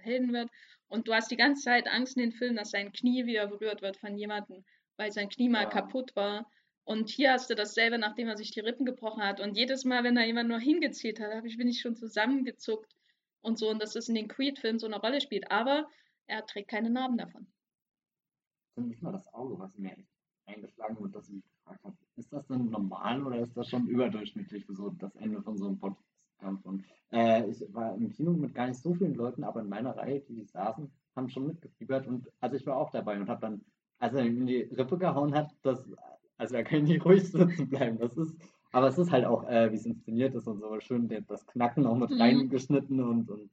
Helden wird. Und du hast die ganze Zeit Angst in den Filmen, dass sein Knie wieder berührt wird von jemandem, weil sein Knie mal ja. kaputt war. Und hier hast du dasselbe, nachdem er sich die Rippen gebrochen hat. Und jedes Mal, wenn da jemand nur hingezielt hat, ich, bin ich schon zusammengezuckt und so. Und dass das in den Creed-Filmen so eine Rolle spielt. Aber er trägt keine Narben davon. Ist nicht mal das Auge, was mir eingeschlagen wird, dass ich mich gefragt habe, ist das denn normal oder ist das schon überdurchschnittlich für so das Ende von so einem Boxkampf? Und äh, ich war im Kino mit gar nicht so vielen Leuten, aber in meiner Reihe, die saßen, haben schon mitgefiebert und also ich war auch dabei und habe dann, als er in die Rippe gehauen hat, das also da können die ruhig sitzen bleiben. Das ist, aber es ist halt auch, äh, wie es inszeniert ist und so schön das Knacken auch mit mhm. reingeschnitten und, und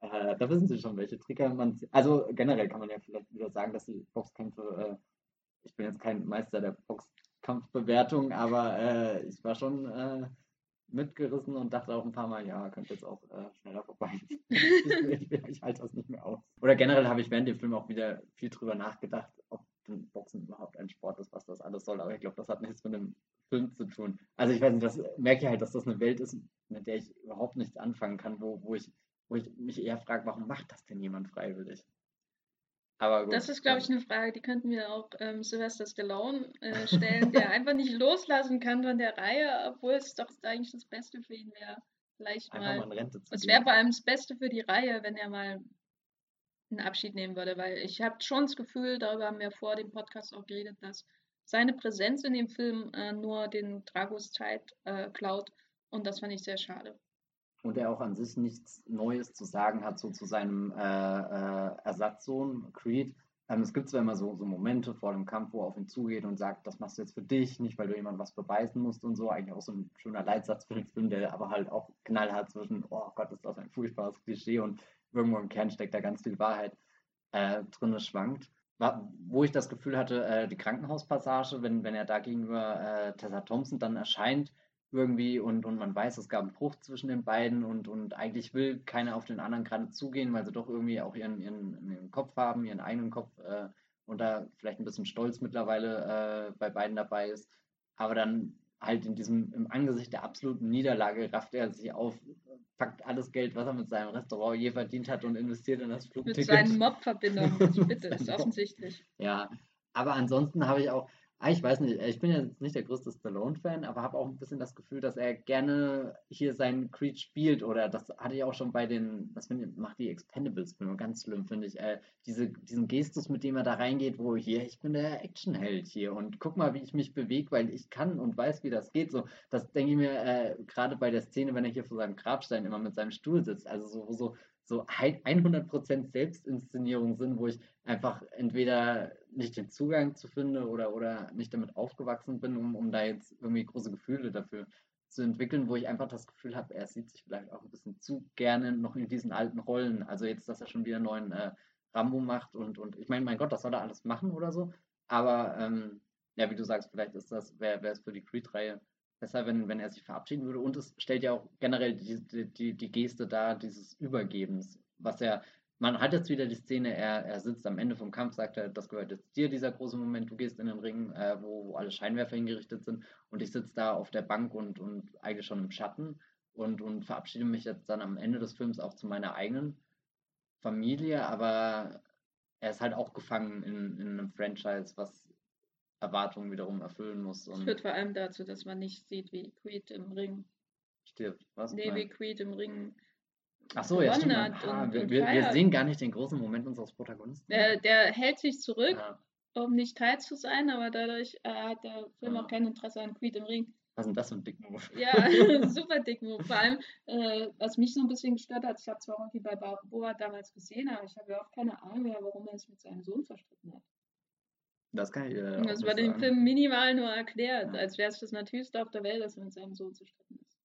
äh, da wissen sie schon, welche Trigger man. Also generell kann man ja vielleicht wieder sagen, dass die Boxkämpfe, äh, ich bin jetzt kein Meister der Boxkampfbewertung, aber äh, ich war schon äh, mitgerissen und dachte auch ein paar Mal, ja, könnte jetzt auch äh, schneller vorbei. ich, ich, ich halte das nicht mehr aus. Oder generell habe ich während dem Film auch wieder viel drüber nachgedacht, ob Boxen überhaupt ein Sport ist, was das alles soll. Aber ich glaube, das hat nichts mit einem Film zu tun. Also ich weiß nicht, das merke ich halt, dass das eine Welt ist, mit der ich überhaupt nichts anfangen kann, wo, wo, ich, wo ich mich eher frage, warum macht das denn jemand freiwillig? Aber gut, das ist, glaube ich, eine Frage, die könnten wir auch ähm, Sylvester Stallone äh, stellen, der einfach nicht loslassen kann von der Reihe, obwohl es doch eigentlich das Beste für ihn wäre. Vielleicht mal. mal es wäre vor allem das Beste für die Reihe, wenn er mal einen Abschied nehmen würde, weil ich habe schon das Gefühl, darüber haben wir vor dem Podcast auch geredet, dass seine Präsenz in dem Film äh, nur den Dragos Zeit äh, klaut und das fand ich sehr schade. Und er auch an sich nichts Neues zu sagen hat, so zu seinem äh, äh Ersatzsohn Creed. Ähm, es gibt zwar immer so, so Momente vor dem Kampf, wo er auf ihn zugeht und sagt, das machst du jetzt für dich, nicht weil du jemand was beweisen musst und so. Eigentlich auch so ein schöner Leitsatz für den Film, der aber halt auch knallhart zwischen, oh Gott, ist das ein furchtbares Klischee und irgendwo im Kern steckt da ganz viel Wahrheit äh, drin schwankt. Wo ich das Gefühl hatte, äh, die Krankenhauspassage, wenn, wenn er da gegenüber äh, Tessa Thompson dann erscheint, irgendwie und, und man weiß, es gab einen Bruch zwischen den beiden und, und eigentlich will keiner auf den anderen gerade zugehen, weil sie doch irgendwie auch ihren, ihren, ihren Kopf haben, ihren eigenen Kopf äh, und da vielleicht ein bisschen Stolz mittlerweile äh, bei beiden dabei ist. Aber dann halt in diesem, im Angesicht der absoluten Niederlage rafft er sich auf, packt alles Geld, was er mit seinem Restaurant je verdient hat und investiert in das Flugticket. Mit seinen Mob-Verbindungen, bitte, ist offensichtlich. Ja, aber ansonsten habe ich auch, ich weiß nicht, ich bin jetzt nicht der größte Stallone-Fan, aber habe auch ein bisschen das Gefühl, dass er gerne hier seinen Creed spielt. Oder das hatte ich auch schon bei den, was ich, macht die Expendables-Filme ganz schlimm, finde ich. Äh, diese, diesen Gestus, mit dem er da reingeht, wo hier, ich bin der Actionheld hier und guck mal, wie ich mich bewege, weil ich kann und weiß, wie das geht. So, das denke ich mir äh, gerade bei der Szene, wenn er hier vor seinem Grabstein immer mit seinem Stuhl sitzt. Also so, so, so 100% Selbstinszenierung sind, wo ich einfach entweder nicht den Zugang zu finde oder, oder nicht damit aufgewachsen bin, um, um da jetzt irgendwie große Gefühle dafür zu entwickeln, wo ich einfach das Gefühl habe, er sieht sich vielleicht auch ein bisschen zu gerne noch in diesen alten Rollen. Also jetzt, dass er schon wieder einen neuen äh, Rambo macht und, und ich meine, mein Gott, das soll er alles machen oder so. Aber ähm, ja, wie du sagst, vielleicht ist das, wäre es für die Creed-Reihe besser, wenn, wenn er sich verabschieden würde. Und es stellt ja auch generell die, die, die Geste dar, dieses Übergebens, was er man hat jetzt wieder die Szene, er, er sitzt am Ende vom Kampf, sagt er, das gehört jetzt dir, dieser große Moment, du gehst in den Ring, äh, wo, wo alle Scheinwerfer hingerichtet sind und ich sitze da auf der Bank und, und eigentlich schon im Schatten und, und verabschiede mich jetzt dann am Ende des Films auch zu meiner eigenen Familie, aber er ist halt auch gefangen in, in einem Franchise, was Erwartungen wiederum erfüllen muss. Es führt vor allem dazu, dass man nicht sieht, wie Creed im Ring stirbt. Was? Nee, wie Creed im Ring Ach so, ja, stimmt. Ah, wir, wir, wir, sehen gar nicht den großen Moment unseres Protagonisten. Der, der hält sich zurück, ja. um nicht Teil zu sein, aber dadurch äh, hat der Film ja. auch kein Interesse an Creed im Ring. Was ist denn das für ein Dickmove? Ja, super Dickmove. Vor allem, äh, was mich so ein bisschen gestört hat, ich habe zwar Rocky bei Balboa damals gesehen, aber ich habe ja auch keine Ahnung mehr, warum er sich mit seinem Sohn verstritten hat. Das kann ich. Äh, das war dem Film minimal nur erklärt, ja. als wäre es das Natürlichste auf der Welt, dass er mit seinem Sohn zerstritten ist.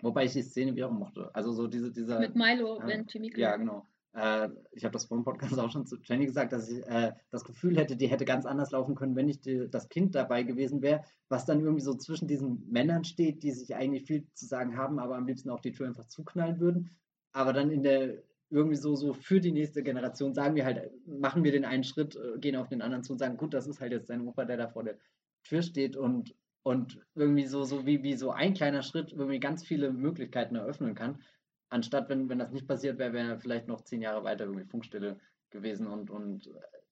Wobei ich die Szene wie auch mochte. Also so diese, dieser. Mit Milo, äh, wenn Timmy Ja, genau. Äh, ich habe das vor dem Podcast auch schon zu Jenny gesagt, dass ich äh, das Gefühl hätte, die hätte ganz anders laufen können, wenn nicht die, das Kind dabei gewesen wäre, was dann irgendwie so zwischen diesen Männern steht, die sich eigentlich viel zu sagen haben, aber am liebsten auch die Tür einfach zuknallen würden. aber dann in der irgendwie so, so für die nächste Generation sagen wir halt, machen wir den einen Schritt, äh, gehen auf den anderen zu und sagen, gut, das ist halt jetzt dein Opa, der da vor der Tür steht und, und irgendwie so, so wie, wie so ein kleiner Schritt irgendwie ganz viele Möglichkeiten eröffnen kann. Anstatt, wenn, wenn das nicht passiert wäre, wäre er vielleicht noch zehn Jahre weiter irgendwie Funkstille gewesen und, und äh,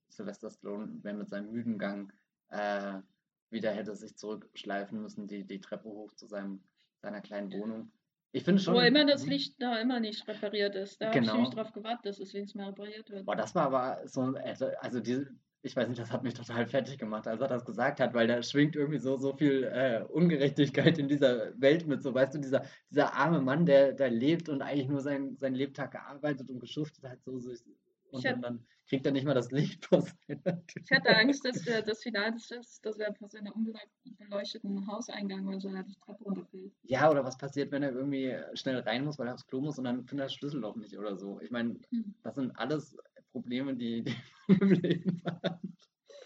Sylvester Stallone wäre mit seinem müden Gang äh, wieder hätte sich zurückschleifen müssen, die, die Treppe hoch zu seinem, seiner kleinen Wohnung. Ich finde schon. Wo immer das Licht da immer nicht repariert ist. Da genau. habe ich nämlich drauf gewartet, dass es wenigstens mal repariert wird. Boah, das war aber so, also, also diese, ich weiß nicht, das hat mich total fertig gemacht, als er das gesagt hat, weil da schwingt irgendwie so, so viel äh, Ungerechtigkeit in dieser Welt mit. So, weißt du, dieser, dieser arme Mann, der, der lebt und eigentlich nur sein, sein Lebtag gearbeitet und geschuftet hat, so, so und dann, dann, kriegt er nicht mal das Licht vor seiner Tür. Ich hatte Angst, dass der, das Finale ist, dass er vor seinem unbeleuchteten Hauseingang oder so die Treppe runterfällt. Ja, oder was passiert, wenn er irgendwie schnell rein muss, weil er aufs Klo muss und dann findet er das Schlüsselloch nicht oder so. Ich meine, hm. das sind alles Probleme, die, die im Leben haben.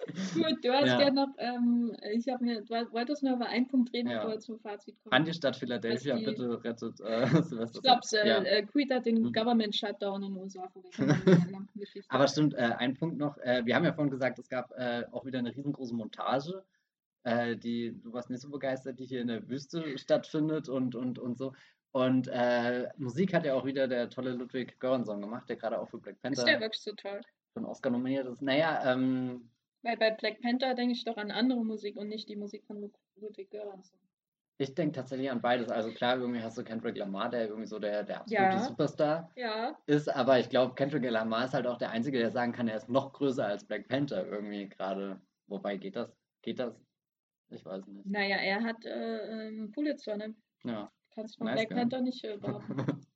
Gut, du hast ja, ja noch, ähm, ich habe mir, du wolltest nur über einen Punkt reden, ja. bevor wir zum Fazit kommen. An die Stadt Philadelphia, die, bitte rettet äh, Silvester. Ich glaube, äh, ja. äh, Quid hat den mhm. Government Shutdown in USA Aber stimmt, äh, ein Punkt noch, äh, wir haben ja vorhin gesagt, es gab äh, auch wieder eine riesengroße Montage, äh, die, du warst nicht so begeistert, die hier in der Wüste stattfindet und, und, und so. Und äh, Musik hat ja auch wieder der tolle Ludwig Göransson gemacht, der gerade auch für Black Panther. Ist der wirklich so toll? Für einen Oscar nominiert ist. Naja, ähm, weil bei Black Panther denke ich doch an andere Musik und nicht die Musik von Ludwig Göransson. Ich denke tatsächlich an beides. Also klar, irgendwie hast du Kendrick Lamar, der irgendwie so der, der absolute ja. Superstar ja. ist, aber ich glaube, Kendrick Lamar ist halt auch der Einzige, der sagen kann, er ist noch größer als Black Panther irgendwie gerade. Wobei geht das? Geht das? Ich weiß nicht. Naja, er hat äh, ähm, Pulitzer, ne? Ja. Kannst von nice, Black Panther nicht äh, behaupten.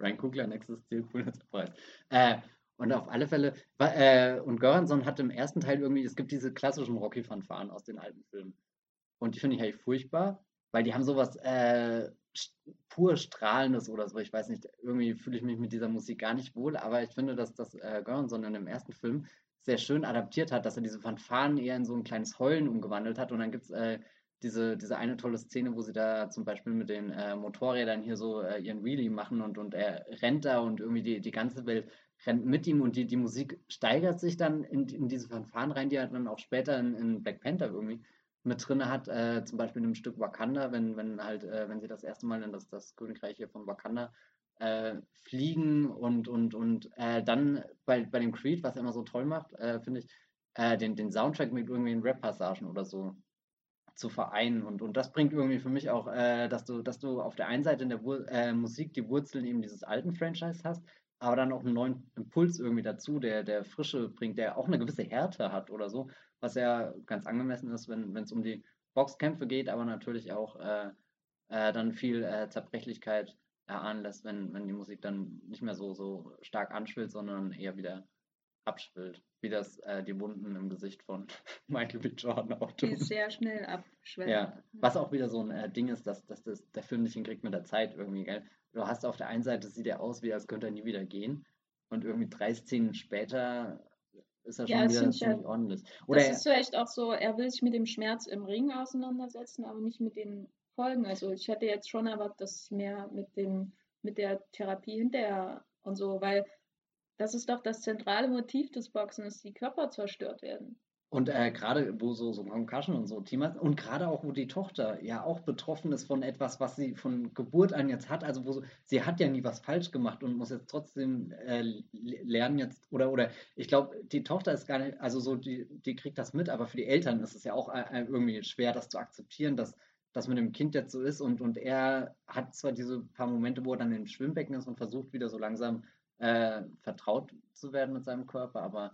Ryan Coogler, nächstes Ziel, Pulitzer-Preis. Äh, und auf alle Fälle, äh, und Göransson hat im ersten Teil irgendwie, es gibt diese klassischen Rocky-Fanfaren aus den alten Filmen. Und die finde ich eigentlich furchtbar, weil die haben sowas äh, pur Strahlendes oder so. Ich weiß nicht, irgendwie fühle ich mich mit dieser Musik gar nicht wohl, aber ich finde, dass das äh, Göransson in dem ersten Film sehr schön adaptiert hat, dass er diese Fanfaren eher in so ein kleines Heulen umgewandelt hat. Und dann gibt es äh, diese, diese eine tolle Szene, wo sie da zum Beispiel mit den äh, Motorrädern hier so äh, ihren Wheelie machen und, und er rennt da und irgendwie die, die ganze Welt rennt mit ihm und die, die Musik steigert sich dann in, in diese Fanfaren rein, die er dann auch später in, in Black Panther irgendwie mit drin hat, äh, zum Beispiel in einem Stück Wakanda, wenn, wenn halt, äh, wenn sie das erste Mal in das, das Königreich hier von Wakanda äh, fliegen und, und, und äh, dann bei, bei dem Creed, was er immer so toll macht, finde ich, den, den Soundtrack mit irgendwelchen Rap-Passagen oder so zu vereinen. Und, und das bringt irgendwie für mich auch, dass du, dass du auf der einen Seite in der Wur Musik die Wurzeln eben dieses alten Franchise hast, aber dann auch einen neuen Impuls irgendwie dazu, der, der Frische bringt, der auch eine gewisse Härte hat oder so, was ja ganz angemessen ist, wenn es um die Boxkämpfe geht, aber natürlich auch äh, äh, dann viel äh, Zerbrechlichkeit erahnen lässt, wenn, wenn die Musik dann nicht mehr so, so stark anschwillt, sondern eher wieder abschwillt, wie das äh, die Wunden im Gesicht von Michael B. Jordan auch tun. Die sehr schnell abschwellen. Ja, was auch wieder so ein äh, Ding ist, dass, dass das, der Film nicht hinkriegt mit der Zeit irgendwie, gell? Du hast auf der einen Seite, sieht er aus, wie als könnte er nie wieder gehen und irgendwie drei Szenen später ist er schon ja, wieder ziemlich ja, ordentlich. Oder das ist vielleicht auch so, er will sich mit dem Schmerz im Ring auseinandersetzen, aber nicht mit den Folgen. Also ich hätte jetzt schon erwartet, dass mehr mit dem, mit der Therapie hinterher und so, weil das ist doch das zentrale Motiv des Boxen, dass die Körper zerstört werden. Und äh, gerade wo so, so Concussion und so Thema und gerade auch wo die Tochter ja auch betroffen ist von etwas, was sie von Geburt an jetzt hat, also wo so, sie hat ja nie was falsch gemacht und muss jetzt trotzdem äh, lernen jetzt oder oder ich glaube die Tochter ist gar nicht, also so die die kriegt das mit, aber für die Eltern ist es ja auch äh, irgendwie schwer, das zu akzeptieren, dass das mit dem Kind jetzt so ist und und er hat zwar diese paar Momente, wo er dann im Schwimmbecken ist und versucht wieder so langsam äh, vertraut zu werden mit seinem Körper, aber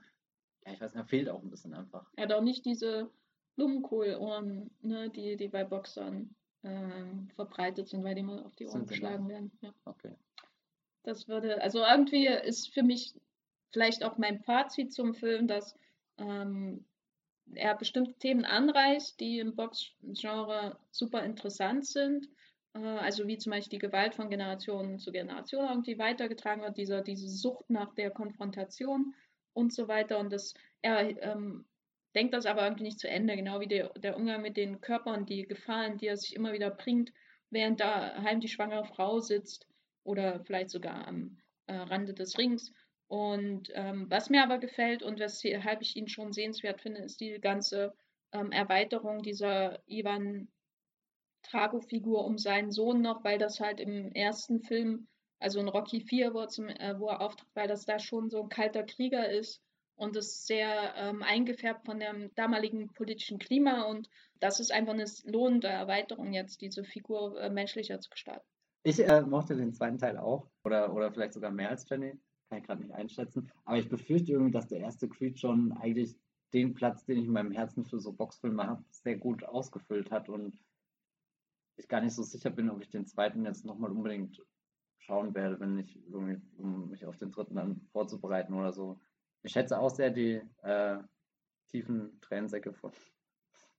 ja, ich weiß nicht, fehlt auch ein bisschen einfach. Er hat auch nicht diese Blumenkohlohren, ne, die, die bei Boxern ähm, verbreitet sind, weil die mal auf die Ohren geschlagen werden. Ja. Okay. Das würde, also irgendwie ist für mich vielleicht auch mein Fazit zum Film, dass ähm, er bestimmte Themen anreißt, die im Boxgenre super interessant sind also wie zum Beispiel die Gewalt von Generation zu Generation irgendwie weitergetragen wird, dieser, diese Sucht nach der Konfrontation und so weiter. Und das, er ähm, denkt das aber irgendwie nicht zu Ende, genau wie der, der Umgang mit den Körpern, die Gefahren, die er sich immer wieder bringt, während daheim die schwangere Frau sitzt oder vielleicht sogar am, äh, Rande des Rings. Und ähm, was mir aber gefällt und weshalb ich ihn schon sehenswert finde, ist die ganze ähm, Erweiterung dieser Ivan Drago-Figur um seinen Sohn noch, weil das halt im ersten Film, also in Rocky 4, wo er, zum, äh, wo er auftritt, weil das da schon so ein kalter Krieger ist und ist sehr ähm, eingefärbt von dem damaligen politischen Klima und das ist einfach eine lohnende Erweiterung jetzt, diese Figur äh, menschlicher zu gestalten. Ich äh, mochte den zweiten Teil auch oder, oder vielleicht sogar mehr als Jenny, kann ich gerade nicht einschätzen, aber ich befürchte irgendwie, dass der erste Creed schon eigentlich den Platz, den ich in meinem Herzen für so Boxfilme habe, sehr gut ausgefüllt hat und ich gar nicht so sicher bin, ob ich den zweiten jetzt nochmal unbedingt schauen werde, wenn ich irgendwie, um mich auf den dritten dann vorzubereiten oder so. Ich schätze auch sehr die äh, tiefen Tränensäcke von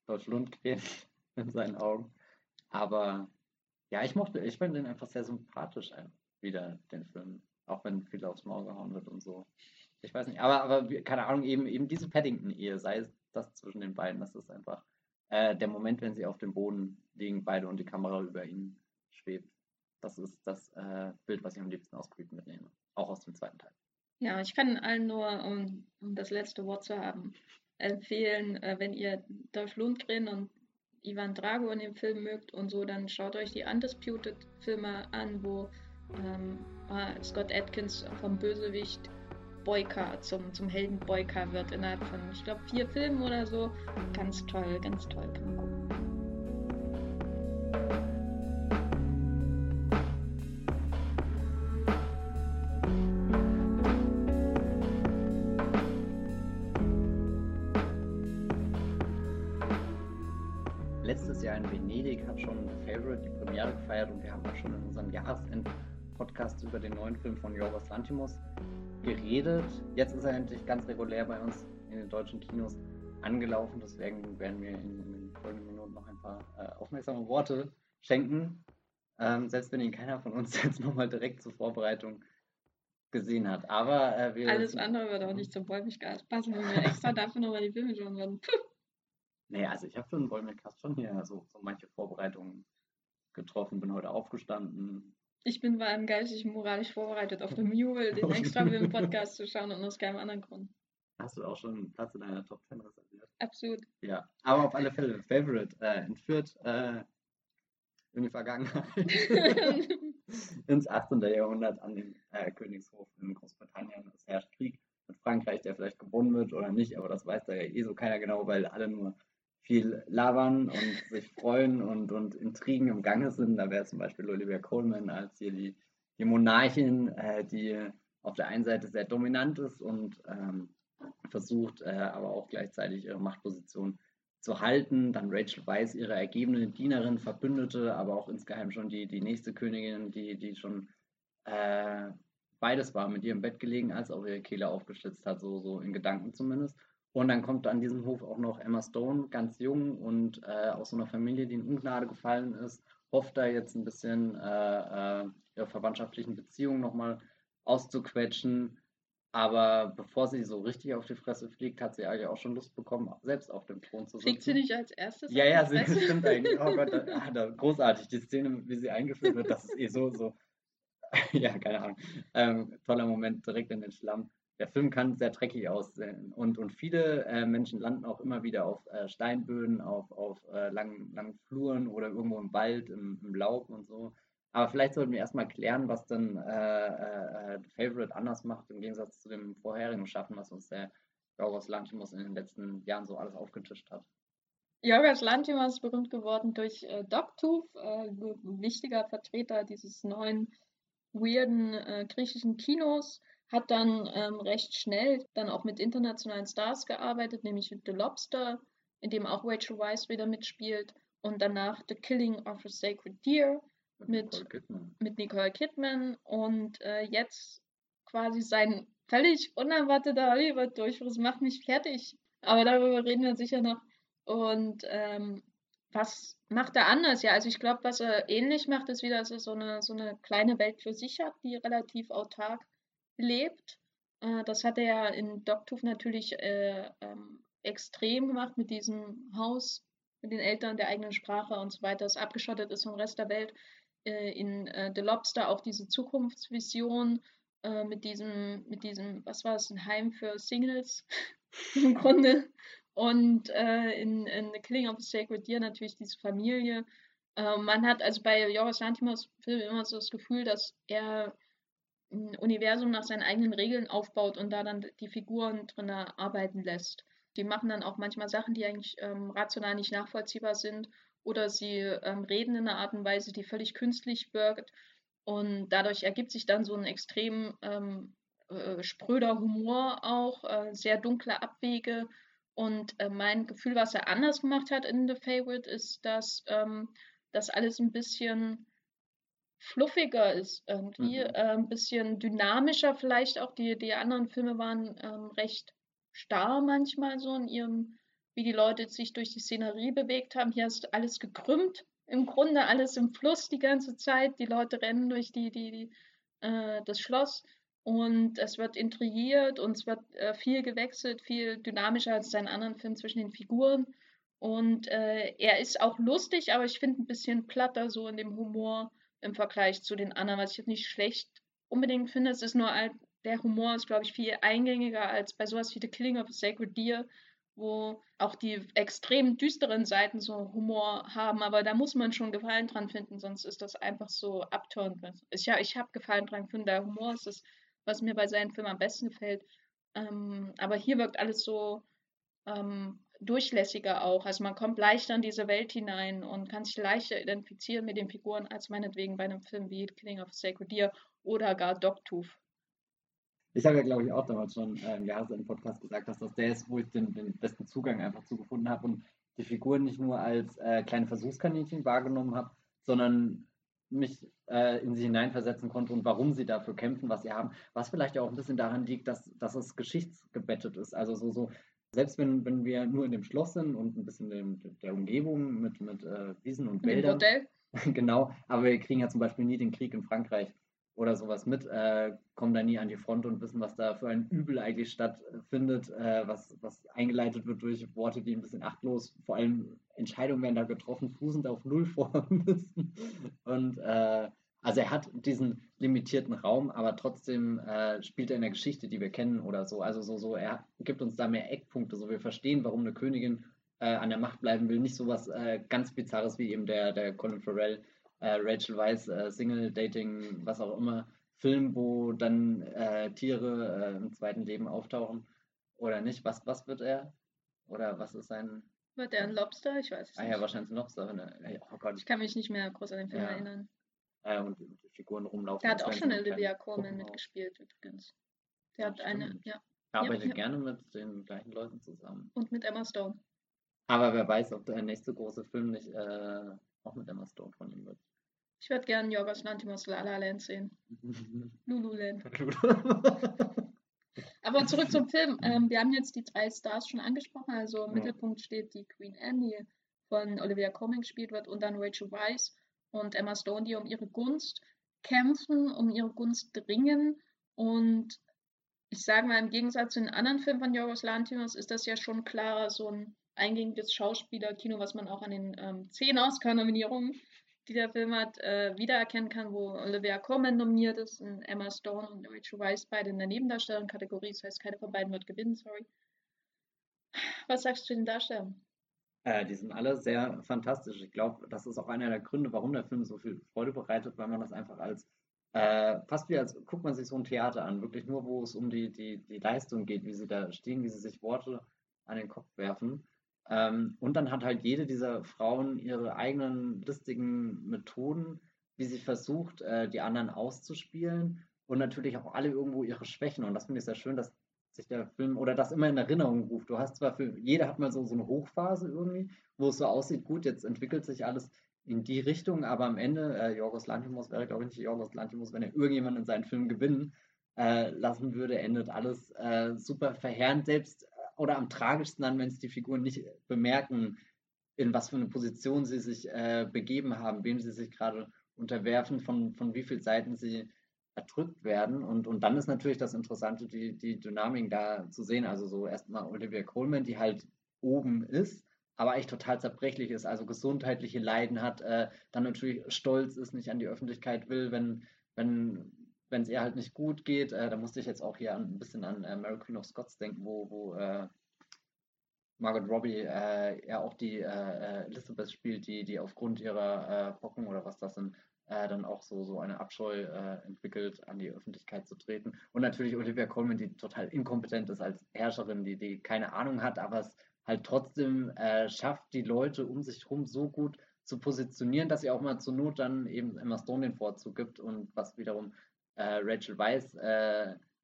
Dolph Lundgren in seinen Augen. Aber ja, ich mochte, ich fand den einfach sehr sympathisch wieder, den Film. Auch wenn viel aufs Maul gehauen wird und so. Ich weiß nicht, aber, aber keine Ahnung, eben, eben diese Paddington-Ehe, sei es das zwischen den beiden, das ist einfach äh, der Moment, wenn sie auf dem Boden liegen, beide und die Kamera über ihnen schwebt. Das ist das äh, Bild, was ich am liebsten aus Creed mitnehme. Auch aus dem zweiten Teil. Ja, ich kann allen nur, um, um das letzte Wort zu haben, empfehlen, äh, wenn ihr Dolph Lundgren und Ivan Drago in dem Film mögt und so, dann schaut euch die Undisputed-Filme an, wo ähm, Scott Atkins vom Bösewicht Boyka zum, zum Helden Boyka wird innerhalb von, ich glaube, vier Filmen oder so. Ganz toll, ganz toll. Kann man gucken. Jorgos Lantimos geredet. Jetzt ist er endlich ganz regulär bei uns in den deutschen Kinos angelaufen. Deswegen werden wir in, den folgenden Minuten noch ein paar äh, aufmerksame Worte schenken. Ähm, selbst wenn ihn keiner von uns jetzt nochmal direkt zur Vorbereitung gesehen hat. Aber äh, wir Alles andere wird auch nicht zum Wollmilchcast passen, wenn wir extra dafür nochmal die Filme schauen würden. nee, also ich habe für den Wollmilchcast schon hier so, so manche Vorbereitungen getroffen, bin heute aufgestanden, ich bin vor allem geistig und moralisch vorbereitet, auf dem Mule den extra Film Podcast zu schauen und aus keinem anderen Grund. Hast du auch schon einen Platz in deiner Top 10 reserviert? Absolut. Ja, aber auf alle Fälle, Favorite äh, entführt äh, in die Vergangenheit ins 18. Jahrhundert an den äh, Königshof in Großbritannien. Es herrscht Krieg mit Frankreich, der vielleicht gewonnen wird oder nicht, aber das weiß da ja eh so keiner genau, weil alle nur viel labern und sich freuen und, und Intrigen im Gange sind. Da wäre zum Beispiel Olivia Coleman als hier die, die Monarchin, äh, die auf der einen Seite sehr dominant ist und ähm, versucht, äh, aber auch gleichzeitig ihre Machtposition zu halten. Dann Rachel Weisz, ihre ergebene Dienerin, Verbündete, aber auch insgeheim schon die, die nächste Königin, die, die schon äh, beides war, mit ihr im Bett gelegen, als auch ihre Kehle aufgeschlitzt hat, so, so in Gedanken zumindest. Und dann kommt an diesem Hof auch noch Emma Stone, ganz jung und äh, aus so einer Familie, die in Ungnade gefallen ist, hofft da jetzt ein bisschen äh, äh, ihre verwandtschaftlichen Beziehungen nochmal auszuquetschen. Aber bevor sie so richtig auf die Fresse fliegt, hat sie eigentlich auch schon Lust bekommen, selbst auf dem Thron zu sitzen. Fliegt sie nicht als erstes? Ja, ja, sie stimmt eigentlich. Oh Gott, ah, da, großartig. Die Szene, wie sie eingeführt wird, das ist eh so, so. ja, keine Ahnung. Ähm, toller Moment direkt in den Schlamm der Film kann sehr dreckig aussehen. Und, und viele äh, Menschen landen auch immer wieder auf äh, Steinböden, auf, auf äh, langen, langen Fluren oder irgendwo im Wald, im, im Laub und so. Aber vielleicht sollten wir erstmal klären, was dann äh, äh, Favorite anders macht, im Gegensatz zu dem vorherigen Schaffen, was uns der Jorgos Lantimos in den letzten Jahren so alles aufgetischt hat. Jorgos Lantimos ist berühmt geworden durch äh, Dogtooth, äh, wichtiger Vertreter dieses neuen, weirden äh, griechischen Kinos hat dann ähm, recht schnell dann auch mit internationalen Stars gearbeitet, nämlich mit The Lobster, in dem auch Rachel Weisz wieder mitspielt, und danach The Killing of a Sacred Deer mit, Nicole Kidman, mit Nicole Kidman und äh, jetzt quasi sein völlig unerwarteter Hollywood-Durchbruch. Das macht mich fertig. Aber darüber reden wir sicher noch. Und ähm, was macht er anders? Ja, also ich glaube, was er ähnlich macht, ist wieder, dass er so eine, so eine kleine Welt für sich hat, die relativ autark lebt. Äh, das hat er ja in Dogtooth natürlich äh, ähm, extrem gemacht mit diesem Haus, mit den Eltern der eigenen Sprache und so weiter, das abgeschottet ist vom Rest der Welt. Äh, in äh, The Lobster auch diese Zukunftsvision äh, mit diesem, mit diesem, was war es, ein Heim für Singles im Grunde. Und äh, in, in The Killing of a Sacred Deer natürlich diese Familie. Äh, man hat also bei Jorgos Lanthimos Film immer so das Gefühl, dass er ein Universum nach seinen eigenen Regeln aufbaut und da dann die Figuren drin arbeiten lässt. Die machen dann auch manchmal Sachen, die eigentlich ähm, rational nicht nachvollziehbar sind oder sie ähm, reden in einer Art und Weise, die völlig künstlich wirkt. Und dadurch ergibt sich dann so ein extrem ähm, äh, spröder Humor auch, äh, sehr dunkle Abwege. Und äh, mein Gefühl, was er anders gemacht hat in The Favorite, ist, dass ähm, das alles ein bisschen fluffiger ist irgendwie, mhm. äh, ein bisschen dynamischer vielleicht auch. Die, die anderen Filme waren ähm, recht starr manchmal so in ihrem, wie die Leute sich durch die Szenerie bewegt haben. Hier ist alles gekrümmt, im Grunde alles im Fluss die ganze Zeit. Die Leute rennen durch die, die, die äh, das Schloss und es wird intrigiert und es wird äh, viel gewechselt, viel dynamischer als in anderen Filmen zwischen den Figuren. Und äh, er ist auch lustig, aber ich finde ein bisschen platter so in dem Humor im Vergleich zu den anderen, was ich jetzt nicht schlecht unbedingt finde. Es ist nur, der Humor ist, glaube ich, viel eingängiger als bei sowas wie The Killing of a Sacred Deer, wo auch die extrem düsteren Seiten so Humor haben, aber da muss man schon Gefallen dran finden, sonst ist das einfach so abturnt. Ich, ich habe Gefallen dran gefunden, der Humor ist das, was mir bei seinen Filmen am besten gefällt. Ähm, aber hier wirkt alles so ähm, durchlässiger auch. Also man kommt leichter in diese Welt hinein und kann sich leichter identifizieren mit den Figuren als meinetwegen bei einem Film wie Killing of a Sacred Deer oder gar Dogtooth. Ich habe ja, glaube ich, auch damals schon äh, im Jahresend-Podcast gesagt, dass das der ist, wo ich den, den besten Zugang einfach zugefunden habe und die Figuren nicht nur als äh, kleine Versuchskaninchen wahrgenommen habe, sondern mich äh, in sie hineinversetzen konnte und warum sie dafür kämpfen, was sie haben. Was vielleicht auch ein bisschen daran liegt, dass, dass es geschichtsgebettet ist. Also so, so selbst wenn, wenn wir nur in dem Schloss sind und ein bisschen in der Umgebung mit, mit äh, Wiesen und Wäldern. genau, aber wir kriegen ja zum Beispiel nie den Krieg in Frankreich oder sowas mit, äh, kommen da nie an die Front und wissen, was da für ein Übel eigentlich stattfindet, äh, was, was eingeleitet wird durch Worte, die ein bisschen achtlos, vor allem Entscheidungen werden da getroffen, fußend auf Null müssen. Und äh, also er hat diesen limitierten Raum, aber trotzdem äh, spielt er in der Geschichte, die wir kennen oder so. Also so, so, er gibt uns da mehr Eckpunkte, so wir verstehen, warum eine Königin äh, an der Macht bleiben will. Nicht so was äh, ganz Bizarres wie eben der, der Colin Farrell, äh, Rachel Weisz, äh, Single, Dating, was auch immer, Film, wo dann äh, Tiere im zweiten Leben auftauchen oder nicht. Was, was wird er? Oder was ist sein. Wird er ein Lobster? Ich weiß es ah, nicht. Ah ja, wahrscheinlich ein Lobster. Oh Gott. Ich kann mich nicht mehr groß an den Film ja. erinnern äh, und die Figuren rumlaufen. Der hat auch schon Olivia Colman mitgespielt übrigens. Der ja, hat eine, ja. Er arbeitet ja, gerne mit den gleichen Leuten zusammen. Und mit Emma Stone. Aber wer weiß, ob der nächste große Film nicht äh, auch mit Emma Stone von ihm wird. Ich würde gerne Jorgos Lantimos La La Land sehen. Lululand. Aber zurück zum Film. Ähm, wir haben jetzt die drei Stars schon angesprochen. Also im ja. Mittelpunkt steht die Queen Anne, die von Olivia Colman gespielt wird, und dann Rachel Weisz und Emma Stone, die um ihre Gunst kämpfen, um ihre Gunst dringen. Und ich sage mal, im Gegensatz zu den anderen Filmen von Yorgos Lanthimos ist das ja schon klarer so ein eingängiges Schauspielerkino, was man auch an den ähm, zehn Oscar-Nominierungen, die der Film hat, äh, wiedererkennen kann, wo Olivia Colman nominiert ist und Emma Stone und Rachel Weisz beide in der Nebendarstellerkategorie. Das heißt, keine von beiden wird gewinnen, sorry. Was sagst du zu den Darstellern? Äh, die sind alle sehr fantastisch. Ich glaube, das ist auch einer der Gründe, warum der Film so viel Freude bereitet, weil man das einfach als äh, fast wie als guckt man sich so ein Theater an, wirklich nur, wo es um die, die, die Leistung geht, wie sie da stehen, wie sie sich Worte an den Kopf werfen. Ähm, und dann hat halt jede dieser Frauen ihre eigenen listigen Methoden, wie sie versucht, äh, die anderen auszuspielen und natürlich auch alle irgendwo ihre Schwächen. Und das finde ich sehr schön, dass sich der Film oder das immer in Erinnerung ruft. Du hast zwar für, jeder hat mal so, so eine Hochphase irgendwie, wo es so aussieht, gut, jetzt entwickelt sich alles in die Richtung, aber am Ende, äh, Jorgos Lanthimos wäre, glaube ich, nicht Jorgos Lanthimos, wenn er irgendjemand in seinen Film gewinnen äh, lassen würde, endet alles äh, super verheerend, selbst äh, oder am tragischsten dann, wenn es die Figuren nicht bemerken, in was für eine Position sie sich äh, begeben haben, wem sie sich gerade unterwerfen, von, von wie vielen Seiten sie erdrückt werden. Und, und dann ist natürlich das Interessante, die, die Dynamik da zu sehen. Also so erstmal Olivia Coleman, die halt oben ist, aber eigentlich total zerbrechlich ist, also gesundheitliche Leiden hat, äh, dann natürlich stolz ist, nicht an die Öffentlichkeit will, wenn, wenn wenn es ihr halt nicht gut geht, äh, da musste ich jetzt auch hier ein bisschen an äh, Mary Queen of Scots denken, wo, wo äh, Margot Robbie äh, ja auch die äh, äh, Elizabeth spielt, die, die aufgrund ihrer äh, Pocken oder was das sind, äh, dann auch so, so eine Abscheu äh, entwickelt, an die Öffentlichkeit zu treten. Und natürlich Olivia Colman, die total inkompetent ist als Herrscherin, die, die keine Ahnung hat, aber es halt trotzdem schafft, die Leute um sich herum so gut zu positionieren, dass sie auch mal zur Not dann eben Emma Stone den Vorzug gibt und was wiederum Rachel Weisz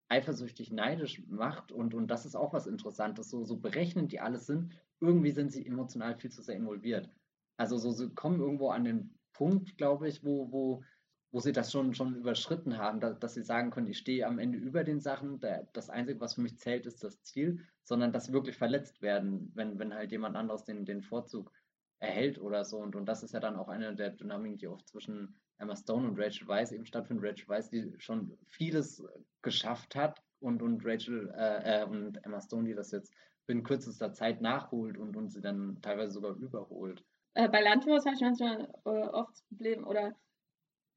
eifersüchtig neidisch macht und, und das ist auch was Interessantes, so, so berechnend die alles sind, irgendwie sind sie emotional viel zu sehr involviert. Also so, sie kommen irgendwo an den Punkt, glaube ich, wo, wo, wo sie das schon, schon überschritten haben, da, dass sie sagen können, ich stehe am Ende über den Sachen, der, das Einzige, was für mich zählt, ist das Ziel, sondern dass sie wirklich verletzt werden, wenn, wenn halt jemand anderes den, den Vorzug erhält oder so. Und, und das ist ja dann auch eine der Dynamiken, die oft zwischen Emma Stone und Rachel Weisz eben stattfindet. Rachel Weisz, die schon vieles geschafft hat und, und Rachel äh, äh, und Emma Stone, die das jetzt in kürzester Zeit nachholt und, und sie dann teilweise sogar überholt. Äh, bei Landhaus habe ich manchmal äh, oft das Problem oder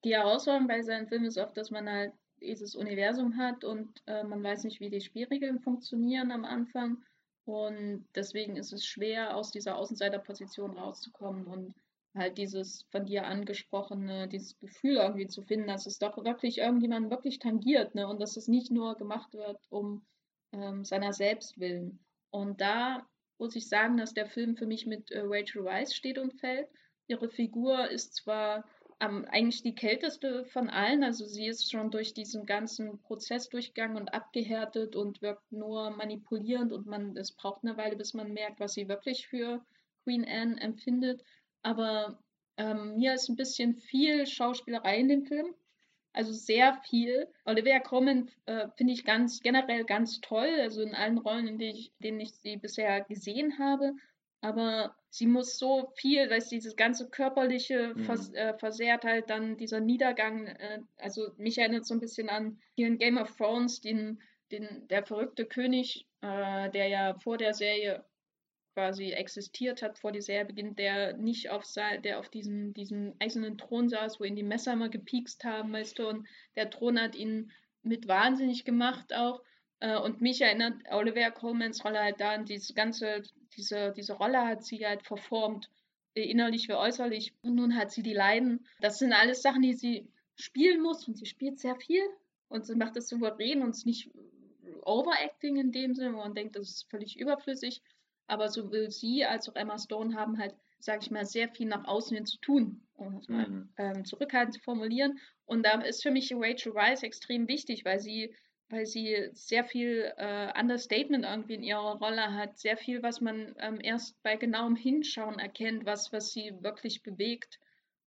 die Herausforderung bei seinen Filmen ist oft, dass man halt dieses Universum hat und äh, man weiß nicht, wie die Spielregeln funktionieren am Anfang. Und deswegen ist es schwer, aus dieser Außenseiterposition rauszukommen und halt dieses von dir angesprochene, dieses Gefühl irgendwie zu finden, dass es doch wirklich irgendjemand wirklich tangiert, ne? Und dass es nicht nur gemacht wird um ähm, seiner selbst willen. Und da muss ich sagen, dass der Film für mich mit äh, Rachel Weisz steht und fällt. Ihre Figur ist zwar ähm, eigentlich die kälteste von allen, also sie ist schon durch diesen ganzen Prozess durchgegangen und abgehärtet und wirkt nur manipulierend und man, es braucht eine Weile, bis man merkt, was sie wirklich für Queen Anne empfindet aber ähm, mir ist ein bisschen viel Schauspielerei in dem Film. Also sehr viel. Olivia Colman äh, finde ich ganz generell ganz toll, also in allen Rollen, in denen ich, denen ich sie bisher gesehen habe. Aber sie muss so viel, weil dieses ganze körperliche mhm. vers äh, Versehrtheit, dann dieser Niedergang, äh, also mich erinnert so ein bisschen an hier in Game of Thrones, den, den, der verrückte König, äh, der ja vor der Serie quasi existiert hat vor die Serie beginnt, der nicht auf der auf diesem, diesem eisernen Thron saß, wo ihn die Messer immer gepiekst haben, weißt du, und der Thron hat ihn mit wahnsinnig gemacht auch. Äh, und mich erinnert Olivia Colemans Rolle halt da an diese ganze, diese, diese Rolle hat sie halt verformt, äh, innerlich wie äußerlich. Und nun hat sie die Leiden. Das sind alles Sachen, die sie spielen muss und sie spielt sehr viel und sie macht das souverän und ist nicht Overacting in dem Sinne, wo man denkt, das ist völlig überflüssig. Aber sowohl sie als auch Emma Stone haben halt, sage ich mal, sehr viel nach außen hin zu tun, um es mal mhm. ähm, zurückhaltend zu formulieren. Und da ist für mich Rachel Rice extrem wichtig, weil sie, weil sie sehr viel äh, Understatement irgendwie in ihrer Rolle hat, sehr viel, was man ähm, erst bei genauem Hinschauen erkennt, was, was sie wirklich bewegt.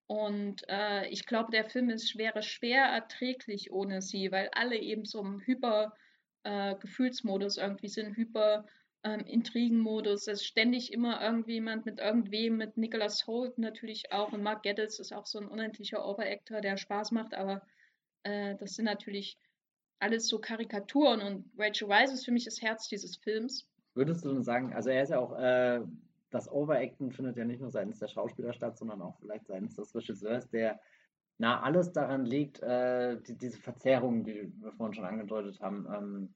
Und äh, ich glaube, der Film ist wäre schwer erträglich ohne sie, weil alle eben so im Hyper-Gefühlsmodus äh, irgendwie sind, hyper ähm, Intrigenmodus. Es ist ständig immer irgendjemand mit irgendwem, mit Nicholas Holt natürlich auch. Und Mark Geddes ist auch so ein unendlicher Overactor, der Spaß macht, aber äh, das sind natürlich alles so Karikaturen und Rachel Weisz ist für mich das Herz dieses Films. Würdest du sagen, also er ist ja auch, äh, das Overacten findet ja nicht nur seitens der Schauspieler statt, sondern auch vielleicht seitens des Regisseurs, der na alles daran legt, äh, die, diese Verzerrungen, die wir vorhin schon angedeutet haben, ähm,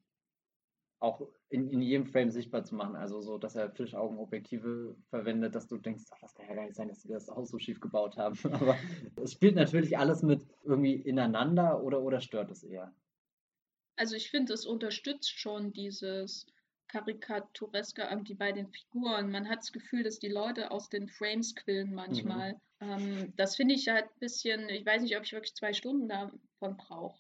auch in, in jedem Frame sichtbar zu machen. Also so, dass er Fischaugenobjektive verwendet, dass du denkst, ach, das kann ja gar nicht sein, dass sie das auch so schief gebaut haben. Aber es spielt natürlich alles mit irgendwie ineinander oder, oder stört es eher? Also ich finde, es unterstützt schon dieses Karikatureske irgendwie bei den Figuren. Man hat das Gefühl, dass die Leute aus den Frames quillen manchmal. Mhm. Ähm, das finde ich halt ein bisschen, ich weiß nicht, ob ich wirklich zwei Stunden davon brauche.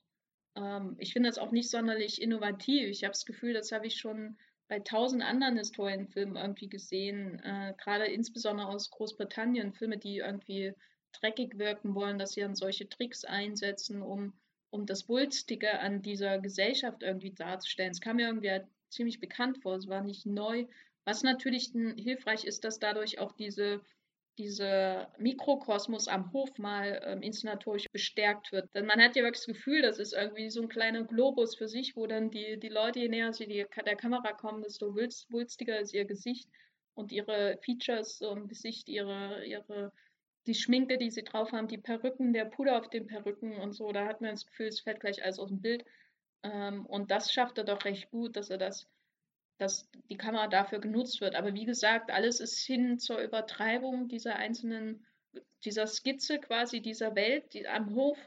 Ähm, ich finde das auch nicht sonderlich innovativ. Ich habe das Gefühl, das habe ich schon bei tausend anderen Historienfilmen irgendwie gesehen, äh, gerade insbesondere aus Großbritannien, Filme, die irgendwie dreckig wirken wollen, dass sie dann solche Tricks einsetzen, um, um das Wulstige an dieser Gesellschaft irgendwie darzustellen. Es kam mir irgendwie halt ziemlich bekannt vor, es war nicht neu. Was natürlich hilfreich ist, dass dadurch auch diese dieser Mikrokosmos am Hof mal ähm, inszenatorisch bestärkt wird. Denn man hat ja wirklich das Gefühl, das ist irgendwie so ein kleiner Globus für sich, wo dann die, die Leute, je näher sie die, der Kamera kommen, desto wulst, wulstiger ist ihr Gesicht und ihre Features im Gesicht, ihre, ihre die Schminke, die sie drauf haben, die Perücken, der Puder auf den Perücken und so, da hat man das Gefühl, es fällt gleich alles aus dem Bild. Ähm, und das schafft er doch recht gut, dass er das, dass die Kamera dafür genutzt wird. Aber wie gesagt, alles ist hin zur Übertreibung dieser einzelnen, dieser Skizze quasi dieser Welt die, am Hof.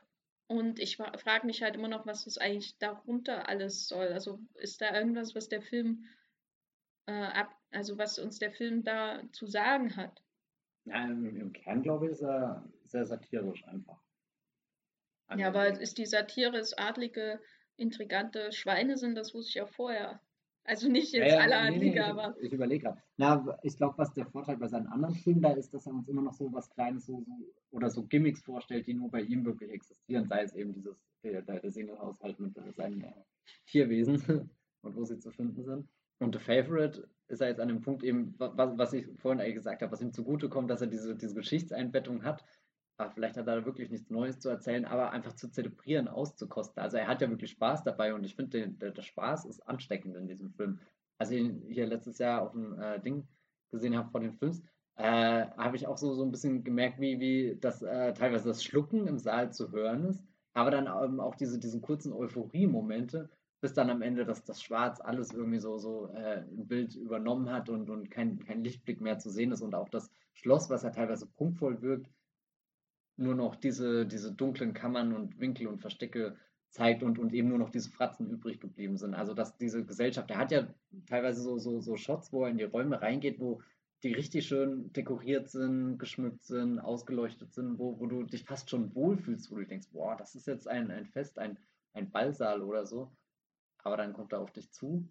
Und ich frage mich halt immer noch, was das eigentlich darunter alles soll. Also ist da irgendwas, was der Film äh, ab, also was uns der Film da zu sagen hat? Ja, im, Kern glaube ich, ist er sehr satirisch einfach. Also, ja, aber ist die Satire, dass adlige, intrigante Schweine sind, das wusste ich auch vorher. Also nicht jetzt ja, alle nee, nee, aber. Ich, ich überlege gerade. Na, ich glaube, was der Vorteil bei seinen anderen Filmen da ist, dass er uns immer noch so was Kleines so, so oder so Gimmicks vorstellt, die nur bei ihm wirklich existieren. Sei es eben dieses, der, der Single-Haushalt mit seinen äh, Tierwesen und wo sie zu finden sind. Und The Favorite ist er jetzt an dem Punkt eben, was, was ich vorhin eigentlich gesagt habe, was ihm zugutekommt, dass er diese, diese Geschichtseinbettung hat. Aber vielleicht hat er da wirklich nichts Neues zu erzählen, aber einfach zu zelebrieren, auszukosten. Also er hat ja wirklich Spaß dabei und ich finde, der, der, Spaß ist ansteckend in diesem Film. Als ich ihn hier letztes Jahr auf dem äh, Ding gesehen habe vor den Films, äh, habe ich auch so, so ein bisschen gemerkt, wie, wie das äh, teilweise das Schlucken im Saal zu hören ist, aber dann ähm, auch diese, diesen kurzen Euphorie-Momente, bis dann am Ende das, das Schwarz alles irgendwie so, so äh, im Bild übernommen hat und, und kein, kein Lichtblick mehr zu sehen ist und auch das Schloss, was ja teilweise punktvoll wirkt, nur noch diese, diese dunklen Kammern und Winkel und Verstecke zeigt und, und eben nur noch diese Fratzen übrig geblieben sind. Also dass diese Gesellschaft, der hat ja teilweise so, so, so Shots, wo er in die Räume reingeht, wo die richtig schön dekoriert sind, geschmückt sind, ausgeleuchtet sind, wo, wo du dich fast schon wohlfühlst, wo du denkst, boah, das ist jetzt ein, ein Fest, ein, ein Ballsaal oder so aber dann kommt er auf dich zu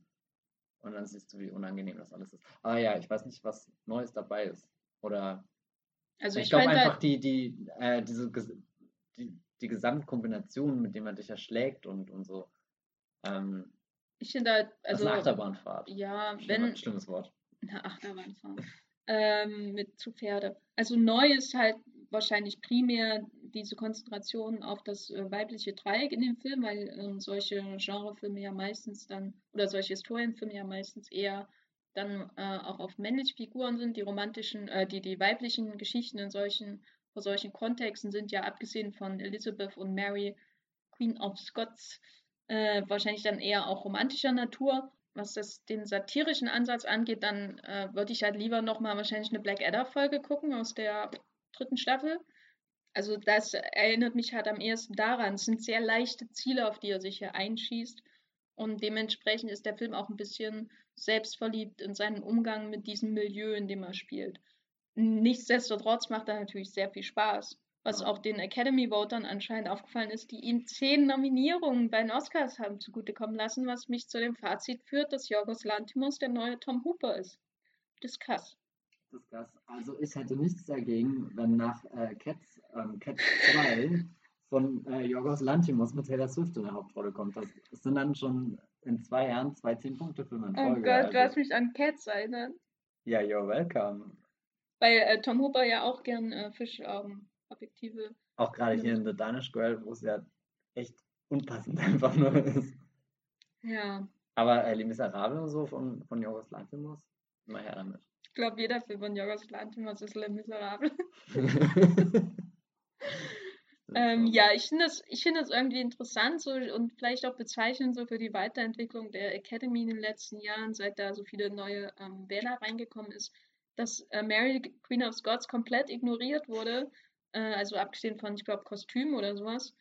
und dann siehst du, wie unangenehm das alles ist. Aber ja, ich weiß nicht, was Neues dabei ist. Oder also ich, ich glaube einfach, die, die, äh, diese, die, die Gesamtkombination, mit dem er dich erschlägt und, und so. Ähm, ich finde halt, also. Das ist eine Achterbahnfahrt. Ja, Schlimmer, wenn. Schlimmes Wort. Eine Achterbahnfahrt. ähm, mit zu Pferde. Also neu ist halt wahrscheinlich primär diese Konzentration auf das äh, weibliche Dreieck in dem Film, weil äh, solche Genrefilme ja meistens dann, oder solche Historienfilme ja meistens eher dann äh, auch auf männliche Figuren sind. Die romantischen, äh, die, die weiblichen Geschichten in solchen, vor solchen Kontexten sind ja abgesehen von Elizabeth und Mary, Queen of Scots, äh, wahrscheinlich dann eher auch romantischer Natur. Was das, den satirischen Ansatz angeht, dann äh, würde ich halt lieber nochmal wahrscheinlich eine Black Adder-Folge gucken aus der dritten Staffel. Also das erinnert mich halt am ehesten daran. Es sind sehr leichte Ziele, auf die er sich hier einschießt. Und dementsprechend ist der Film auch ein bisschen selbstverliebt in seinen Umgang mit diesem Milieu, in dem er spielt. Nichtsdestotrotz macht er natürlich sehr viel Spaß. Was auch den Academy-Votern anscheinend aufgefallen ist, die ihm zehn Nominierungen bei den Oscars haben zugutekommen lassen, was mich zu dem Fazit führt, dass Jorgos Lantimos der neue Tom Hooper ist. Discuss das Gas. Also ich hätte nichts dagegen, wenn nach äh, Cats, ähm, Cats 2 von äh, Jorgos Lantimos mit Taylor Swift in der Hauptrolle kommt. Das, das sind dann schon in zwei Jahren zwei Zehn-Punkte-Filme in oh Folge. Oh Gott, also. du hast mich an Cats erinnert. Ja, you're welcome. Weil äh, Tom Hooper ja auch gern äh, Fischaugen-Objektive. Auch gerade hier in The Danish Girl, wo es ja echt unpassend einfach nur ist. Ja. Aber äh, Les Miserables und so von, von Jorgos Lantimos, immer her damit. Ich glaube, jeder Film von Jorgos Lanthimos ist Le Miserable. ähm, ja, ich finde das, find das irgendwie interessant so, und vielleicht auch bezeichnend so für die Weiterentwicklung der Academy in den letzten Jahren, seit da so viele neue ähm, Wähler reingekommen ist, dass äh, Mary, Queen of Scots, komplett ignoriert wurde. Äh, also abgesehen von, ich glaube, Kostüm oder sowas.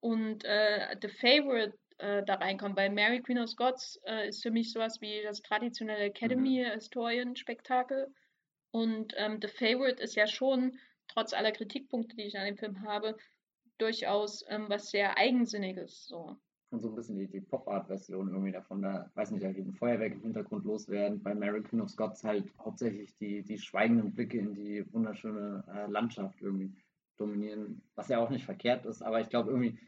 Und äh, The Favorite äh, da reinkommen, weil Mary Queen of Scots äh, ist für mich sowas wie das traditionelle Academy-Historien-Spektakel. Und ähm, The Favorite ist ja schon, trotz aller Kritikpunkte, die ich an dem Film habe, durchaus ähm, was sehr Eigensinniges. So. Und so ein bisschen die, die Pop-Art-Version irgendwie davon, da weiß nicht, da geht ein Feuerwerk im Hintergrund loswerden. Bei Mary Queen of Scots halt hauptsächlich die, die schweigenden Blicke in die wunderschöne äh, Landschaft irgendwie dominieren, was ja auch nicht verkehrt ist, aber ich glaube irgendwie,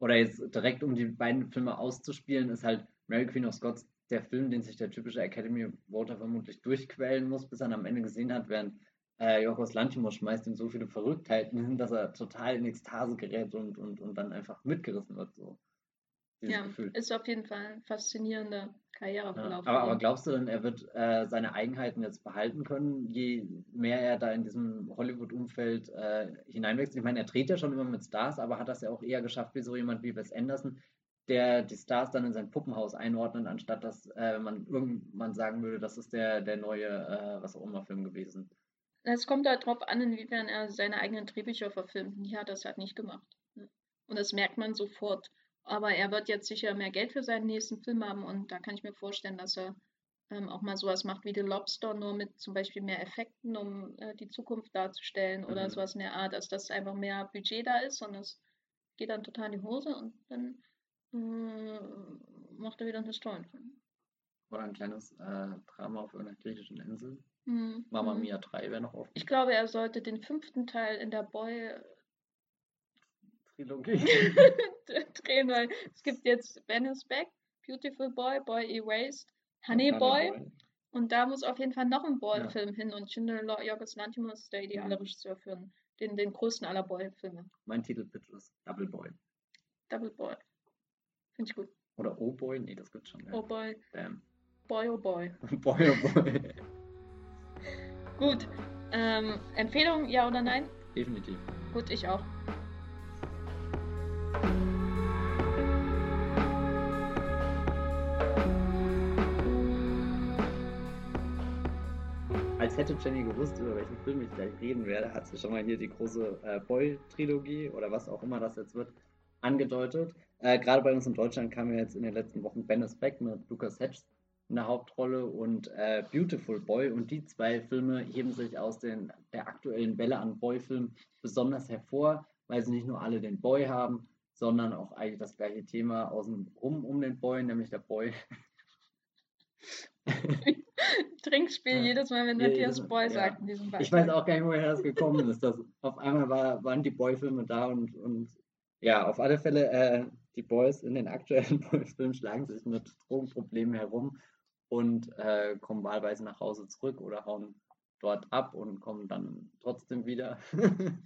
oder jetzt direkt um die beiden Filme auszuspielen, ist halt Mary Queen of Scots der Film, den sich der typische Academy Voter vermutlich durchquälen muss, bis er am Ende gesehen hat, während äh, Jorgos Lanthimos schmeißt ihm so viele Verrücktheiten hin, dass er total in Ekstase gerät und, und, und dann einfach mitgerissen wird. So. ja, Gefühl. ist auf jeden Fall ein faszinierender Karriereverlauf. Ja, aber, aber, glaubst du denn, er wird äh, seine Eigenheiten jetzt behalten können, je mehr er da in diesem Hollywood-Umfeld äh, hineinwächst? Ich meine, er dreht ja schon immer mit Stars, aber hat das ja auch eher geschafft wie so jemand wie Wes Anderson, der die Stars dann in sein Puppenhaus einordnet, anstatt dass äh, man irgendwann sagen würde, das ist der, der neue, äh, was auch immer, Film gewesen. Es kommt halt drauf an, inwiefern er seine eigenen Drehbücher verfilmt. Hier hat er es halt nicht gemacht. Ne? Und das merkt man sofort. Aber er wird jetzt sicher mehr Geld für seinen nächsten Film haben und da kann ich mir vorstellen, dass er ähm, auch mal sowas macht wie The Lobster, nur mit zum Beispiel mehr Effekten, um äh, die Zukunft darzustellen mhm. oder sowas in der Art, dass das einfach mehr Budget da ist und es geht dann total in die Hose und dann äh, macht er wieder einen Historienfilm. Oder ein kleines äh, Drama auf einer griechischen Insel. Mhm. Mama mhm. Mia 3 wäre noch offen. Ich glaube, er sollte den fünften Teil in der Boy Trilogie. drehen, weil es gibt jetzt Venice Back, Beautiful Boy, Boy Erased, Honey, Boy. Boy. Und da muss auf jeden Fall noch ein Boy-Film ja. hin und Schindler Jorgos Lantimos, der ideale Regisseur für den, den größten aller Boy-Filme. Mein Titelpitch ist Double Boy. Double Boy. Finde ich gut. Oder Oh Boy? Nee, das gibt's schon. Ja. Oh Boy. Damn. Boy Oh Boy. boy Oh Boy. Gut. Ähm, Empfehlung, ja oder nein? Definitiv. Gut, ich auch. als hätte Jenny gewusst, über welchen Film ich gleich reden werde, hat sie schon mal hier die große äh, Boy-Trilogie oder was auch immer das jetzt wird, angedeutet. Äh, Gerade bei uns in Deutschland kam ja jetzt in den letzten Wochen Ben is Back mit Lucas Hedges in der Hauptrolle und äh, Beautiful Boy. Und die zwei Filme heben sich aus den, der aktuellen Welle an Boy-Filmen besonders hervor, weil sie nicht nur alle den Boy haben, sondern auch eigentlich das gleiche Thema außen rum um den Boy, nämlich der Boy Trinkspiel ja. jedes Mal, wenn Matthias Boy ja. sagt in diesem Beispiel. Ich weiß auch gar nicht, woher das gekommen ist. Dass auf einmal war, waren die Boy-Filme da und, und ja, auf alle Fälle, äh, die Boys in den aktuellen Boy-Filmen schlagen sich mit Drogenproblemen herum und äh, kommen wahlweise nach Hause zurück oder hauen dort ab und kommen dann trotzdem wieder.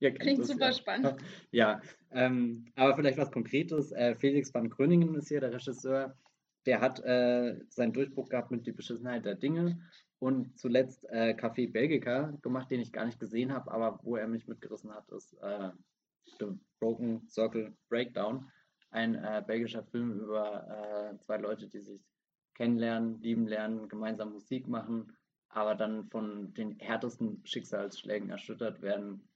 Klingt super ja. spannend. Ja, ähm, aber vielleicht was Konkretes. Äh, Felix van Gröningen ist hier der Regisseur der hat äh, seinen Durchbruch gehabt mit Die Beschissenheit der Dinge und zuletzt äh, Café Belgica gemacht, den ich gar nicht gesehen habe, aber wo er mich mitgerissen hat, ist äh, The Broken Circle Breakdown. Ein äh, belgischer Film über äh, zwei Leute, die sich kennenlernen, lieben lernen, gemeinsam Musik machen, aber dann von den härtesten Schicksalsschlägen erschüttert werden,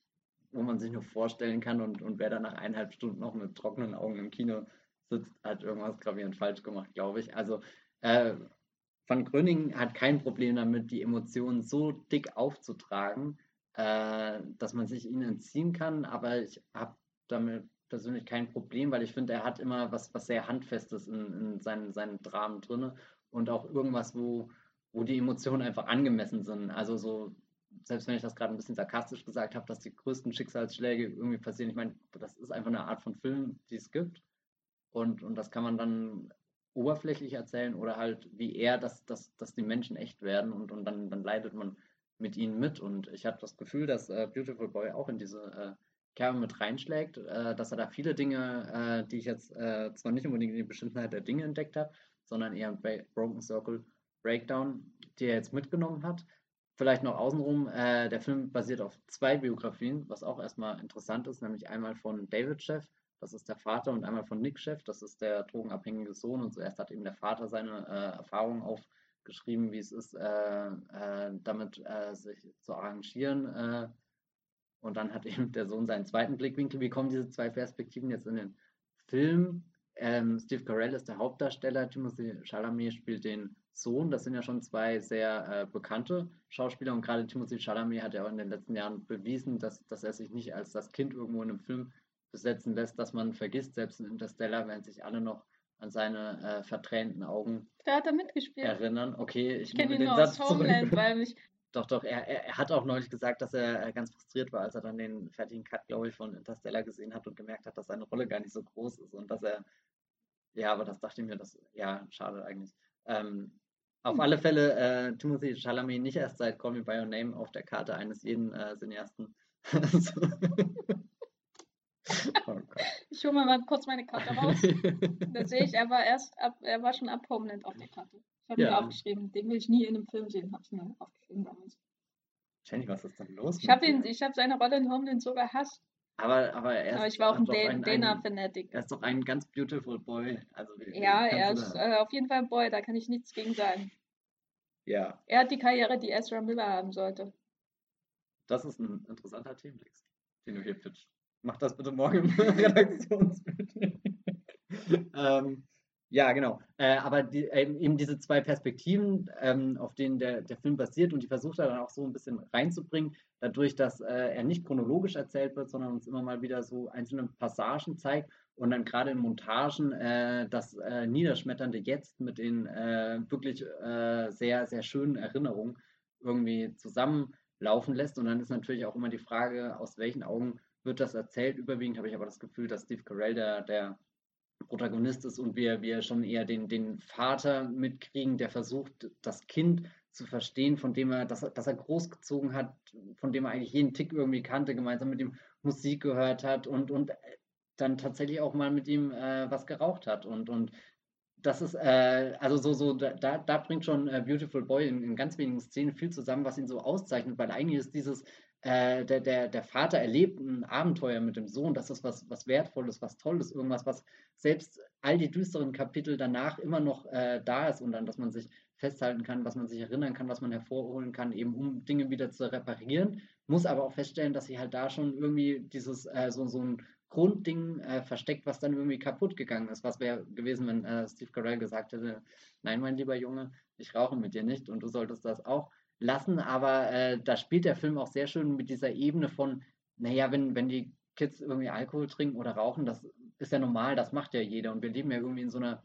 wo man sich nur vorstellen kann und, und wer dann nach eineinhalb Stunden noch mit trockenen Augen im Kino sitzt, hat irgendwas gravierend falsch gemacht, glaube ich. Also äh, Van Gröning hat kein Problem damit, die Emotionen so dick aufzutragen, äh, dass man sich ihnen entziehen kann, aber ich habe damit persönlich kein Problem, weil ich finde, er hat immer was, was sehr Handfestes in, in seinen, seinen Dramen drin und auch irgendwas, wo, wo die Emotionen einfach angemessen sind. Also so, selbst wenn ich das gerade ein bisschen sarkastisch gesagt habe, dass die größten Schicksalsschläge irgendwie passieren, ich meine, das ist einfach eine Art von Film, die es gibt. Und, und das kann man dann oberflächlich erzählen oder halt wie er, dass, dass, dass die Menschen echt werden und, und dann, dann leidet man mit ihnen mit. Und ich habe das Gefühl, dass äh, Beautiful Boy auch in diese äh, Kerbe mit reinschlägt, äh, dass er da viele Dinge, äh, die ich jetzt äh, zwar nicht unbedingt in die Bestimmtheit der Dinge entdeckt habe, sondern eher im Broken Circle Breakdown, die er jetzt mitgenommen hat. Vielleicht noch außenrum, äh, der Film basiert auf zwei Biografien, was auch erstmal interessant ist, nämlich einmal von David Sheff, das ist der Vater, und einmal von Nick Chef, das ist der drogenabhängige Sohn. Und zuerst hat eben der Vater seine äh, Erfahrungen aufgeschrieben, wie es ist, äh, damit sich zu arrangieren. Und dann hat eben der Sohn seinen zweiten Blickwinkel. Wie kommen diese zwei Perspektiven jetzt in den Film? Ähm, Steve Carell ist der Hauptdarsteller, Timothy Chalamet spielt den Sohn. Das sind ja schon zwei sehr äh, bekannte Schauspieler und gerade Timothy Chalamet hat ja auch in den letzten Jahren bewiesen, dass, dass er sich nicht als das Kind irgendwo in einem Film besetzen lässt, dass man vergisst, selbst in Interstellar, wenn sich alle noch an seine äh, vertränten Augen da hat er mitgespielt. erinnern. Okay, ich, kenne ihn den nur Satz aus Homeland, weil mich doch, doch, er, er, hat auch neulich gesagt, dass er äh, ganz frustriert war, als er dann den fertigen Cut, glaube ich, von Interstellar gesehen hat und gemerkt hat, dass seine Rolle gar nicht so groß ist und dass er, ja, aber das dachte ich mir, das, ja, schade eigentlich. Ähm, auf hm. alle Fälle, äh, Timothy Chalamet nicht erst seit Call Me By Your Name auf der Karte eines jeden äh, Cineasten. oh ich hole mir mal kurz meine Karte raus. da sehe ich, er war erst ab, er war schon ab Homeland auf der Karte. Ich habe ja. mir aufgeschrieben, den will ich nie in einem Film sehen, habe ich mir aufgeschrieben damals. Jenny, was ist denn los? Ich habe hab seine Rolle in Homeland so gehasst. Aber, aber, er aber ich war auch ein Dana-Fanatic. Er ist doch ein ganz beautiful Boy. Also, ja, er ist äh, auf jeden Fall ein Boy, da kann ich nichts gegen sagen. Ja. Er hat die Karriere, die Ezra Miller haben sollte. Das ist ein interessanter Thementext, den du hier pitchst. Mach das bitte morgen im Redaktionsbild. ähm, ja, genau. Äh, aber die, eben diese zwei Perspektiven, ähm, auf denen der, der Film basiert und die versucht er dann auch so ein bisschen reinzubringen, dadurch, dass äh, er nicht chronologisch erzählt wird, sondern uns immer mal wieder so einzelne Passagen zeigt und dann gerade in Montagen äh, das äh, niederschmetternde Jetzt mit den äh, wirklich äh, sehr, sehr schönen Erinnerungen irgendwie zusammenlaufen lässt. Und dann ist natürlich auch immer die Frage, aus welchen Augen wird das erzählt. Überwiegend habe ich aber das Gefühl, dass Steve Carell der, der Protagonist ist und wir, wir schon eher den, den Vater mitkriegen, der versucht, das Kind zu verstehen, von dem er, dass, dass er großgezogen hat, von dem er eigentlich jeden Tick irgendwie kannte, gemeinsam mit ihm Musik gehört hat und, und dann tatsächlich auch mal mit ihm äh, was geraucht hat. Und, und das ist, äh, also so, so, da, da bringt schon äh, Beautiful Boy in, in ganz wenigen Szenen viel zusammen, was ihn so auszeichnet, weil eigentlich ist dieses, äh, der, der, der Vater erlebt ein Abenteuer mit dem Sohn, das ist was, was Wertvolles, was Tolles, irgendwas, was selbst all die düsteren Kapitel danach immer noch äh, da ist und dann, dass man sich festhalten kann, was man sich erinnern kann, was man hervorholen kann, eben um Dinge wieder zu reparieren, muss aber auch feststellen, dass sie halt da schon irgendwie dieses, äh, so, so ein Grundding äh, versteckt, was dann irgendwie kaputt gegangen ist. Was wäre gewesen, wenn äh, Steve Carell gesagt hätte, nein, mein lieber Junge, ich rauche mit dir nicht und du solltest das auch lassen, aber äh, da spielt der Film auch sehr schön mit dieser Ebene von, naja, wenn, wenn die Kids irgendwie Alkohol trinken oder rauchen, das ist ja normal, das macht ja jeder. Und wir leben ja irgendwie in so einer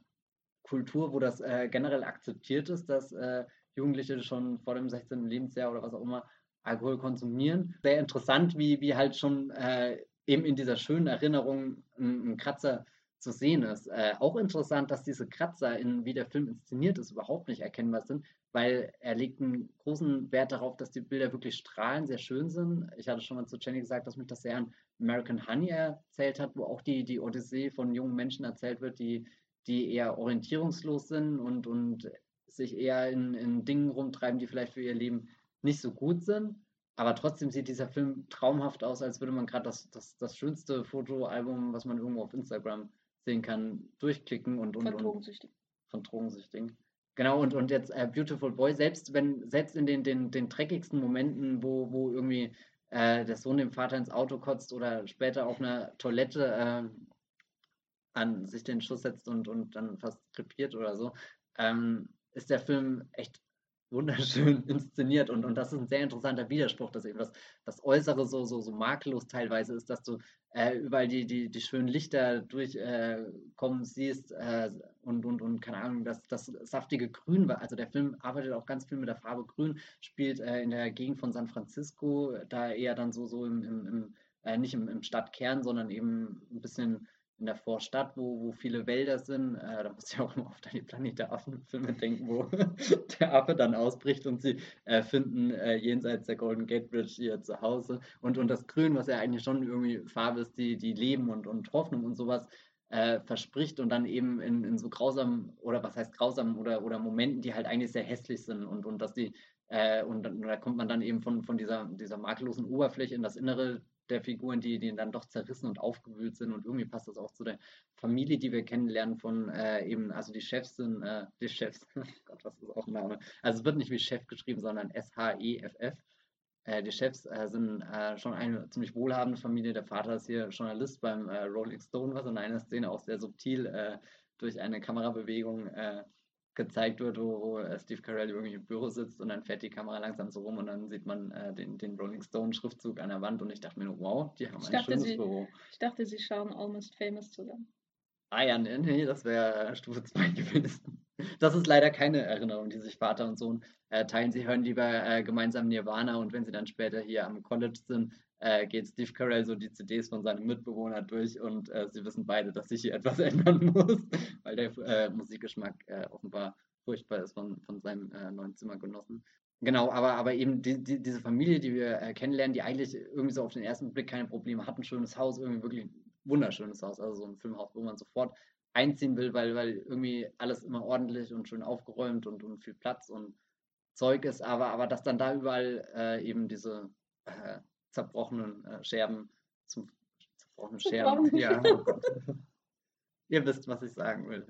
Kultur, wo das äh, generell akzeptiert ist, dass äh, Jugendliche schon vor dem 16. Lebensjahr oder was auch immer Alkohol konsumieren. Sehr interessant, wie, wie halt schon äh, eben in dieser schönen Erinnerung ein, ein Kratzer zu sehen ist. Äh, auch interessant, dass diese Kratzer, in wie der Film inszeniert ist, überhaupt nicht erkennbar sind, weil er legt einen großen Wert darauf, dass die Bilder wirklich strahlen, sehr schön sind. Ich hatte schon mal zu Jenny gesagt, dass mich das sehr an American Honey erzählt hat, wo auch die, die Odyssee von jungen Menschen erzählt wird, die, die eher orientierungslos sind und, und sich eher in, in Dingen rumtreiben, die vielleicht für ihr Leben nicht so gut sind. Aber trotzdem sieht dieser Film traumhaft aus, als würde man gerade das, das, das schönste Fotoalbum, was man irgendwo auf Instagram sehen kann, durchklicken und, und, von Drogensüchtigen. Von Drogensüchtigen. Genau, und, und jetzt äh, Beautiful Boy, selbst wenn, selbst in den, den, den dreckigsten Momenten, wo, wo irgendwie äh, der Sohn dem Vater ins Auto kotzt oder später auf einer Toilette äh, an sich den Schuss setzt und, und dann fast krepiert oder so, ähm, ist der Film echt wunderschön inszeniert und, und das ist ein sehr interessanter Widerspruch, dass eben das, das Äußere so, so, so makellos teilweise ist, dass du äh, überall die, die, die schönen Lichter durchkommen äh, siehst äh, und, und, und keine Ahnung, das, das saftige Grün war. Also der Film arbeitet auch ganz viel mit der Farbe Grün, spielt äh, in der Gegend von San Francisco, da eher dann so, so im, im, im äh, nicht im, im Stadtkern, sondern eben ein bisschen in der Vorstadt, wo, wo viele Wälder sind. Äh, da muss ich auch immer auf die Planet der Affen-Filme denken, wo der Affe dann ausbricht und sie äh, finden äh, jenseits der Golden Gate Bridge ihr Zuhause. Und, und das Grün, was ja eigentlich schon irgendwie Farbe ist, die, die Leben und, und Hoffnung und sowas äh, verspricht und dann eben in, in so grausamen, oder was heißt grausam, oder, oder Momenten, die halt eigentlich sehr hässlich sind und, und dass die, äh, und, und da kommt man dann eben von, von dieser, dieser makellosen Oberfläche in das Innere der Figuren, die, die dann doch zerrissen und aufgewühlt sind. Und irgendwie passt das auch zu der Familie, die wir kennenlernen von äh, eben, also die Chefs sind, äh, die Chefs, oh Gott, was ist auch ein Name? Also es wird nicht wie Chef geschrieben, sondern S-H-E-F-F. Äh, die Chefs äh, sind äh, schon eine ziemlich wohlhabende Familie. Der Vater ist hier Journalist beim äh, Rolling Stone, was in einer Szene auch sehr subtil durch eine Kamerabewegung gezeigt wird, wo, wo äh, Steve Carell irgendwie im Büro sitzt und dann fährt die Kamera langsam so rum und dann sieht man äh, den, den Rolling Stone Schriftzug an der Wand und ich dachte mir nur, wow, die haben ich ein schönes sie, Büro. Ich dachte, sie schauen Almost Famous zusammen. Ah ja, nee, nee das wäre äh, Stufe 2 gewesen. Das ist leider keine Erinnerung, die sich Vater und Sohn äh, teilen. Sie hören lieber äh, gemeinsam Nirvana und wenn sie dann später hier am College sind, äh, geht Steve Carell so die CDs von seinem Mitbewohner durch und äh, sie wissen beide, dass sich hier etwas ändern muss, weil der äh, Musikgeschmack äh, offenbar furchtbar ist von, von seinem äh, neuen Zimmergenossen. Genau, aber, aber eben die, die, diese Familie, die wir äh, kennenlernen, die eigentlich irgendwie so auf den ersten Blick keine Probleme hatten, schönes Haus, irgendwie wirklich wunderschönes Haus, also so ein Filmhaus, wo man sofort einziehen will, weil, weil irgendwie alles immer ordentlich und schön aufgeräumt und, und viel Platz und Zeug ist, aber, aber dass dann da überall äh, eben diese äh, zerbrochenen äh, Scherben zum zerbrochenen Scherben. Ja, oh Gott. Ihr wisst, was ich sagen will,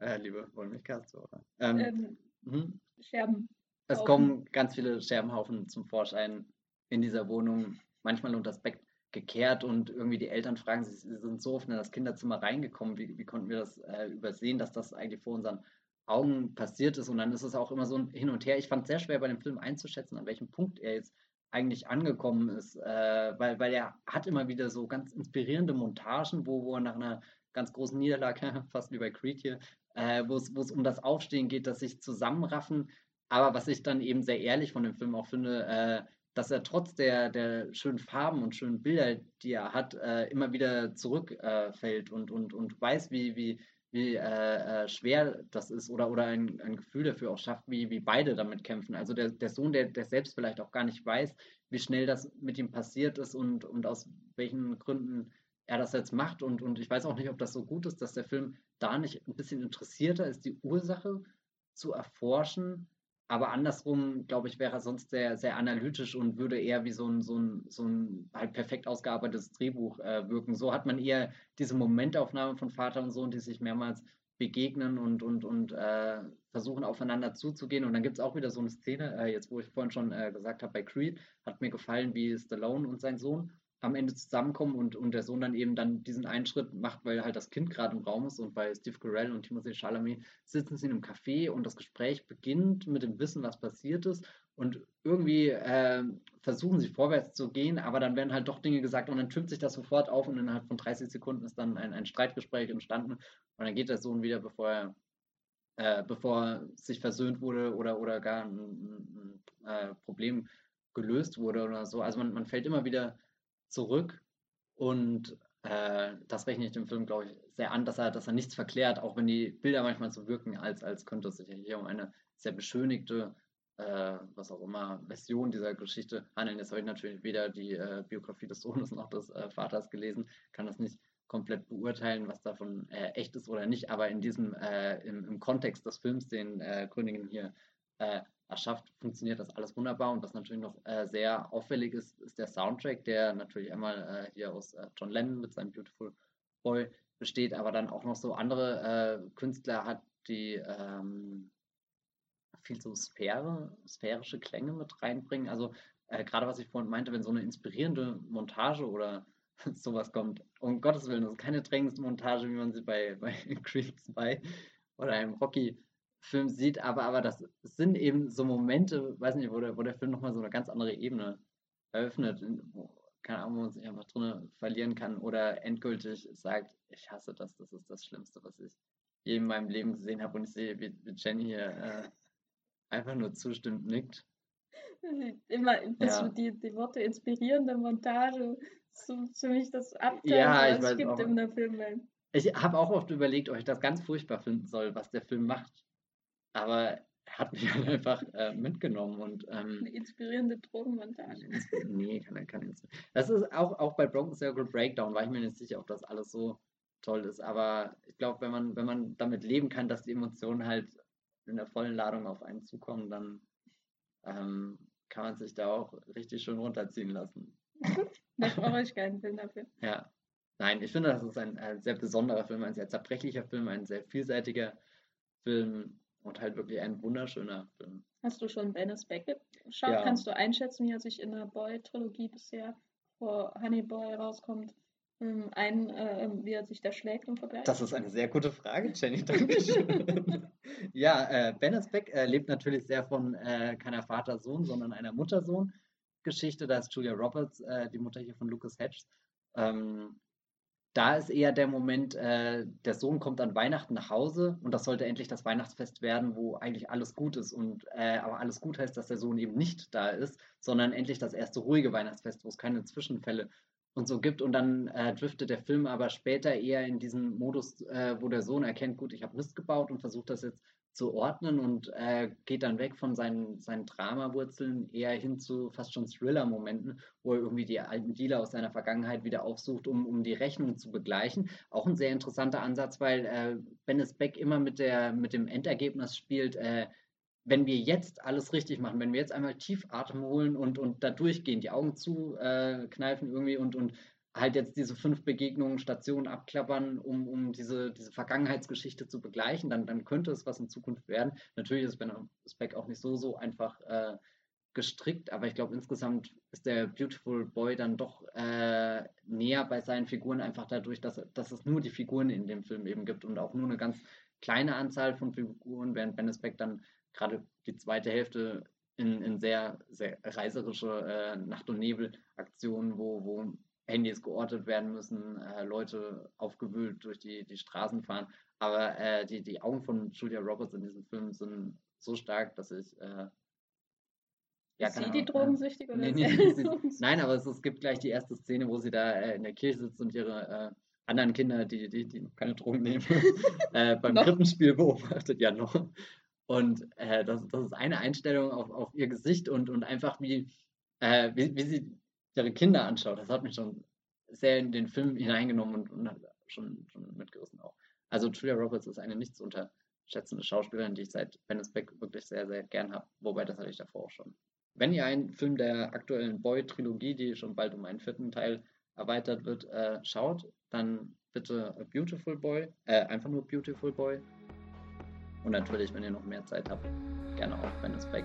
äh, liebe Wollmilchkastor. Ähm, ähm, mhm. Scherben. Es kommen ganz viele Scherbenhaufen zum Vorschein in dieser Wohnung, manchmal unter das Bett gekehrt und irgendwie die Eltern fragen sich, sie sind so oft in das Kinderzimmer reingekommen, wie, wie konnten wir das äh, übersehen, dass das eigentlich vor unseren Augen passiert ist und dann ist es auch immer so ein Hin und Her. Ich fand es sehr schwer bei dem Film einzuschätzen, an welchem Punkt er jetzt eigentlich angekommen ist, äh, weil, weil er hat immer wieder so ganz inspirierende Montagen, wo, wo er nach einer ganz großen Niederlage, fast wie bei Creed hier, äh, wo es um das Aufstehen geht, dass sich zusammenraffen. Aber was ich dann eben sehr ehrlich von dem Film auch finde, äh, dass er trotz der, der schönen Farben und schönen Bilder, die er hat, äh, immer wieder zurückfällt und, und, und weiß, wie, wie, wie äh, äh, schwer das ist oder, oder ein, ein Gefühl dafür auch schafft, wie, wie beide damit kämpfen. Also der, der Sohn, der, der selbst vielleicht auch gar nicht weiß, wie schnell das mit ihm passiert ist und, und aus welchen Gründen er das jetzt macht. Und, und ich weiß auch nicht, ob das so gut ist, dass der Film da nicht ein bisschen interessierter ist, die Ursache zu erforschen aber andersrum, glaube ich, wäre er sonst sehr, sehr analytisch und würde eher wie so ein, so ein, so ein halt perfekt ausgearbeitetes Drehbuch äh, wirken. So hat man eher diese Momentaufnahme von Vater und Sohn, die sich mehrmals begegnen und, und, und äh, versuchen aufeinander zuzugehen. Und dann gibt es auch wieder so eine Szene, äh, jetzt wo ich vorhin schon äh, gesagt habe, bei Creed hat mir gefallen, wie Stallone und sein Sohn am Ende zusammenkommen und, und der Sohn dann eben dann diesen Einschritt macht, weil halt das Kind gerade im Raum ist und bei Steve Carell und Timothée Chalamet sitzen sie in einem Café und das Gespräch beginnt mit dem Wissen, was passiert ist und irgendwie äh, versuchen sie vorwärts zu gehen, aber dann werden halt doch Dinge gesagt und dann türmt sich das sofort auf und innerhalb von 30 Sekunden ist dann ein, ein Streitgespräch entstanden und dann geht der Sohn wieder, bevor er äh, bevor sich versöhnt wurde oder, oder gar ein, ein, ein äh, Problem gelöst wurde oder so. Also man, man fällt immer wieder zurück und äh, das rechne ich dem Film, glaube ich, sehr an, dass er, dass er nichts verklärt, auch wenn die Bilder manchmal so wirken, als, als könnte es sich hier um eine sehr beschönigte, äh, was auch immer, Version dieser Geschichte handeln. Jetzt habe ich natürlich weder die äh, Biografie des Sohnes noch des äh, Vaters gelesen, kann das nicht komplett beurteilen, was davon äh, echt ist oder nicht, aber in diesem, äh, im, im, Kontext des Films, den Gröningen hier erschafft, funktioniert das alles wunderbar. Und was natürlich noch äh, sehr auffällig ist, ist der Soundtrack, der natürlich einmal äh, hier aus äh, John Lennon mit seinem Beautiful Boy besteht, aber dann auch noch so andere äh, Künstler hat, die ähm, viel so Sphäre, sphärische Klänge mit reinbringen. Also äh, gerade was ich vorhin meinte, wenn so eine inspirierende Montage oder sowas kommt, um Gottes Willen, das ist keine drängendste Montage, wie man sie bei, bei Creed 2 oder einem Rocky Film sieht, aber, aber das sind eben so Momente, weiß nicht, wo der, wo der Film nochmal so eine ganz andere Ebene eröffnet, wo, keine Ahnung, wo man sich einfach drin verlieren kann oder endgültig sagt, ich hasse das, das ist das Schlimmste, was ich je in meinem Leben gesehen habe und ich sehe, wie, wie Jenny hier äh, einfach nur zustimmt, nickt. Immer das ja. die, die Worte inspirierende Montage, so ziemlich das Abteil, ja, was es gibt auch. in der Film. Ich habe auch oft überlegt, ob ich das ganz furchtbar finden soll, was der Film macht. Aber er hat mich halt einfach äh, mitgenommen und. Ähm, Eine inspirierende Drogenmontage. nee, kann er kann Das ist auch, auch bei Broken Circle Breakdown, war ich mir nicht sicher, ob das alles so toll ist. Aber ich glaube, wenn man, wenn man damit leben kann, dass die Emotionen halt in der vollen Ladung auf einen zukommen, dann ähm, kann man sich da auch richtig schön runterziehen lassen. da brauche ich keinen Film dafür. Ja. Nein, ich finde, das ist ein, ein sehr besonderer Film, ein sehr zerbrechlicher Film, ein sehr vielseitiger Film und halt wirklich ein wunderschöner Film. Hast du schon Venice Beckett geschaut? Ja. Kannst du einschätzen, wie er sich in der Boy-Trilogie bisher vor Honey Boy rauskommt? Ähm, ein, äh, wie er sich da schlägt im Vergleich? Das ist eine sehr gute Frage, Jenny. Dankeschön. ja, äh, Bennis Beck äh, lebt natürlich sehr von äh, keiner Vater-Sohn, sondern einer Mutter-Sohn-Geschichte. Da ist Julia Roberts, äh, die Mutter hier von Lucas Hedges. Ähm, da ist eher der Moment, äh, der Sohn kommt an Weihnachten nach Hause und das sollte endlich das Weihnachtsfest werden, wo eigentlich alles gut ist. Und äh, aber alles gut heißt, dass der Sohn eben nicht da ist, sondern endlich das erste ruhige Weihnachtsfest, wo es keine Zwischenfälle und so gibt und dann äh, driftet der Film aber später eher in diesen Modus, äh, wo der Sohn erkennt, gut, ich habe Mist gebaut und versucht das jetzt zu ordnen und äh, geht dann weg von seinen, seinen Dramawurzeln eher hin zu fast schon Thriller-Momenten, wo er irgendwie die alten Dealer aus seiner Vergangenheit wieder aufsucht, um, um die Rechnung zu begleichen. Auch ein sehr interessanter Ansatz, weil äh, Bennis Beck immer mit, der, mit dem Endergebnis spielt, äh, wenn wir jetzt alles richtig machen, wenn wir jetzt einmal tief Atem holen und, und da durchgehen, die Augen zu äh, kneifen irgendwie und, und halt jetzt diese fünf Begegnungen, Stationen abklappern, um, um diese, diese Vergangenheitsgeschichte zu begleichen, dann, dann könnte es was in Zukunft werden. Natürlich ist Ben Speck auch nicht so, so einfach äh, gestrickt, aber ich glaube insgesamt ist der Beautiful Boy dann doch äh, näher bei seinen Figuren, einfach dadurch, dass, dass es nur die Figuren in dem Film eben gibt und auch nur eine ganz kleine Anzahl von Figuren, während Ben Speck dann gerade die zweite Hälfte in, in sehr, sehr reiserische äh, Nacht- und Nebel-Aktionen, wo, wo Handys geortet werden müssen, äh, Leute aufgewühlt durch die, die Straßen fahren. Aber äh, die, die Augen von Julia Roberts in diesem Film sind so stark, dass ich. Äh, ja, ist sie die Drogensüchtige oder nee, nee, sie, Nein, aber es, es, gibt gleich die erste Szene, wo sie da äh, in der Kirche sitzt und ihre äh, anderen Kinder, die, die, die keine Drogen nehmen, äh, beim Krippenspiel beobachtet. Ja, noch. Und das, das ist eine Einstellung auf, auf ihr Gesicht und, und einfach wie, wie, wie sie ihre Kinder anschaut. Das hat mich schon sehr in den Film hineingenommen und, und schon, schon mitgerissen auch. Also Julia Roberts ist eine nicht zu unterschätzende Schauspielerin, die ich seit Venice Beck wirklich sehr, sehr gern habe. Wobei, das hatte ich davor auch schon. Wenn ihr einen Film der aktuellen Boy-Trilogie, die schon bald um einen vierten Teil erweitert wird, äh, schaut, dann bitte A Beautiful Boy, äh, einfach nur Beautiful Boy. Und natürlich, wenn ihr noch mehr Zeit habt, gerne auch Venice Beck.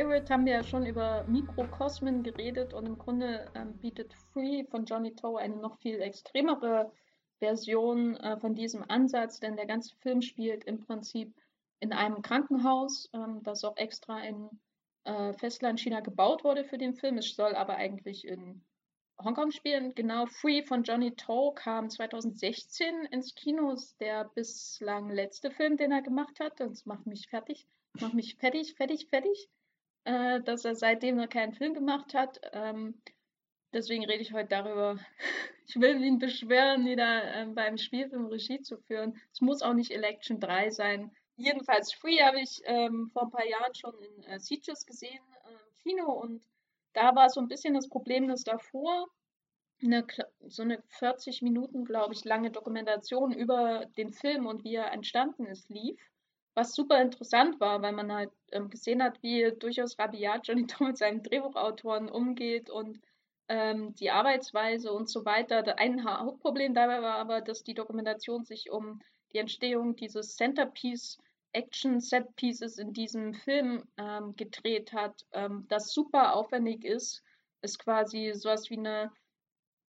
Favorite haben wir ja schon über Mikrokosmen geredet und im Grunde ähm, bietet Free von Johnny Toe eine noch viel extremere Version äh, von diesem Ansatz, denn der ganze Film spielt im Prinzip in einem Krankenhaus, ähm, das auch extra in äh, Festland China gebaut wurde für den Film. Es soll aber eigentlich in Hongkong spielen. Genau, Free von Johnny To kam 2016 ins Kino. Der bislang letzte Film, den er gemacht hat. Das macht mich fertig. Macht mich fertig, fertig, fertig. Äh, dass er seitdem noch keinen Film gemacht hat. Ähm, deswegen rede ich heute darüber. ich will ihn beschwören, wieder äh, beim Spielfilm Regie zu führen. Es muss auch nicht Election 3 sein. Jedenfalls Free habe ich ähm, vor ein paar Jahren schon in äh, Sieges gesehen äh, im Kino und da war so ein bisschen das Problem, dass davor eine, so eine 40 Minuten, glaube ich, lange Dokumentation über den Film und wie er entstanden ist, lief. Was super interessant war, weil man halt ähm, gesehen hat, wie durchaus rabiat Johnny Tom mit seinen Drehbuchautoren umgeht und ähm, die Arbeitsweise und so weiter. Ein Hauptproblem dabei war aber, dass die Dokumentation sich um die Entstehung dieses Centerpiece Action-Set-Pieces in diesem Film ähm, gedreht hat, ähm, das super aufwendig ist, ist quasi sowas wie eine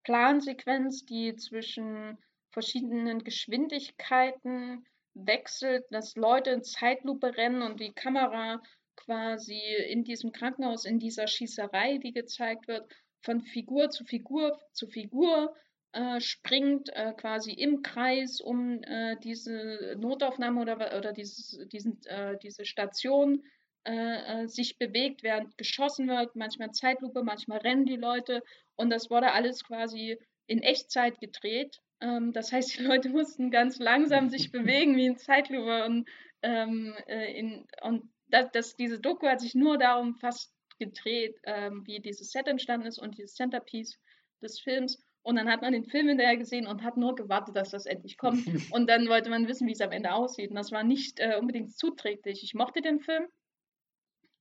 Plansequenz, die zwischen verschiedenen Geschwindigkeiten wechselt, dass Leute in Zeitlupe rennen und die Kamera quasi in diesem Krankenhaus, in dieser Schießerei, die gezeigt wird, von Figur zu Figur zu Figur äh, springt äh, quasi im Kreis um äh, diese Notaufnahme oder, oder dieses, diesen, äh, diese Station äh, sich bewegt, während geschossen wird, manchmal Zeitlupe, manchmal rennen die Leute und das wurde alles quasi in Echtzeit gedreht. Ähm, das heißt, die Leute mussten ganz langsam sich bewegen wie in Zeitlupe und, ähm, in, und das, das, diese Doku hat sich nur darum fast gedreht, ähm, wie dieses Set entstanden ist und dieses Centerpiece des Films. Und dann hat man den Film hinterher gesehen und hat nur gewartet, dass das endlich kommt. Und dann wollte man wissen, wie es am Ende aussieht. Und das war nicht äh, unbedingt zuträglich. Ich mochte den Film,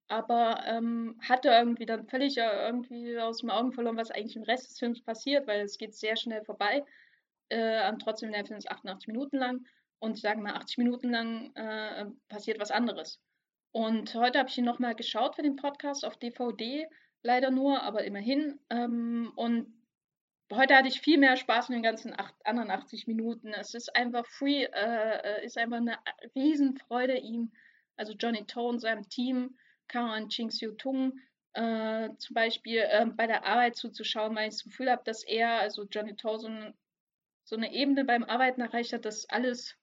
aber ähm, hatte irgendwie dann völlig äh, irgendwie aus dem Augen verloren, was eigentlich im Rest des Films passiert, weil es geht sehr schnell vorbei. Äh, trotzdem, der Film ist 88 Minuten lang und ich sage mal, 80 Minuten lang äh, passiert was anderes. Und heute habe ich ihn nochmal geschaut für den Podcast auf DVD, leider nur, aber immerhin. Ähm, und Heute hatte ich viel mehr Spaß in den ganzen acht, anderen 80 Minuten. Es ist einfach free, äh, ist einfach eine Riesenfreude, ihm, also Johnny Toe und seinem Team, Caroline Ching Siu Tung, äh, zum Beispiel äh, bei der Arbeit zuzuschauen, weil ich das Gefühl habe, dass er, also Johnny Toe, so, ein, so eine Ebene beim Arbeiten erreicht hat, dass alles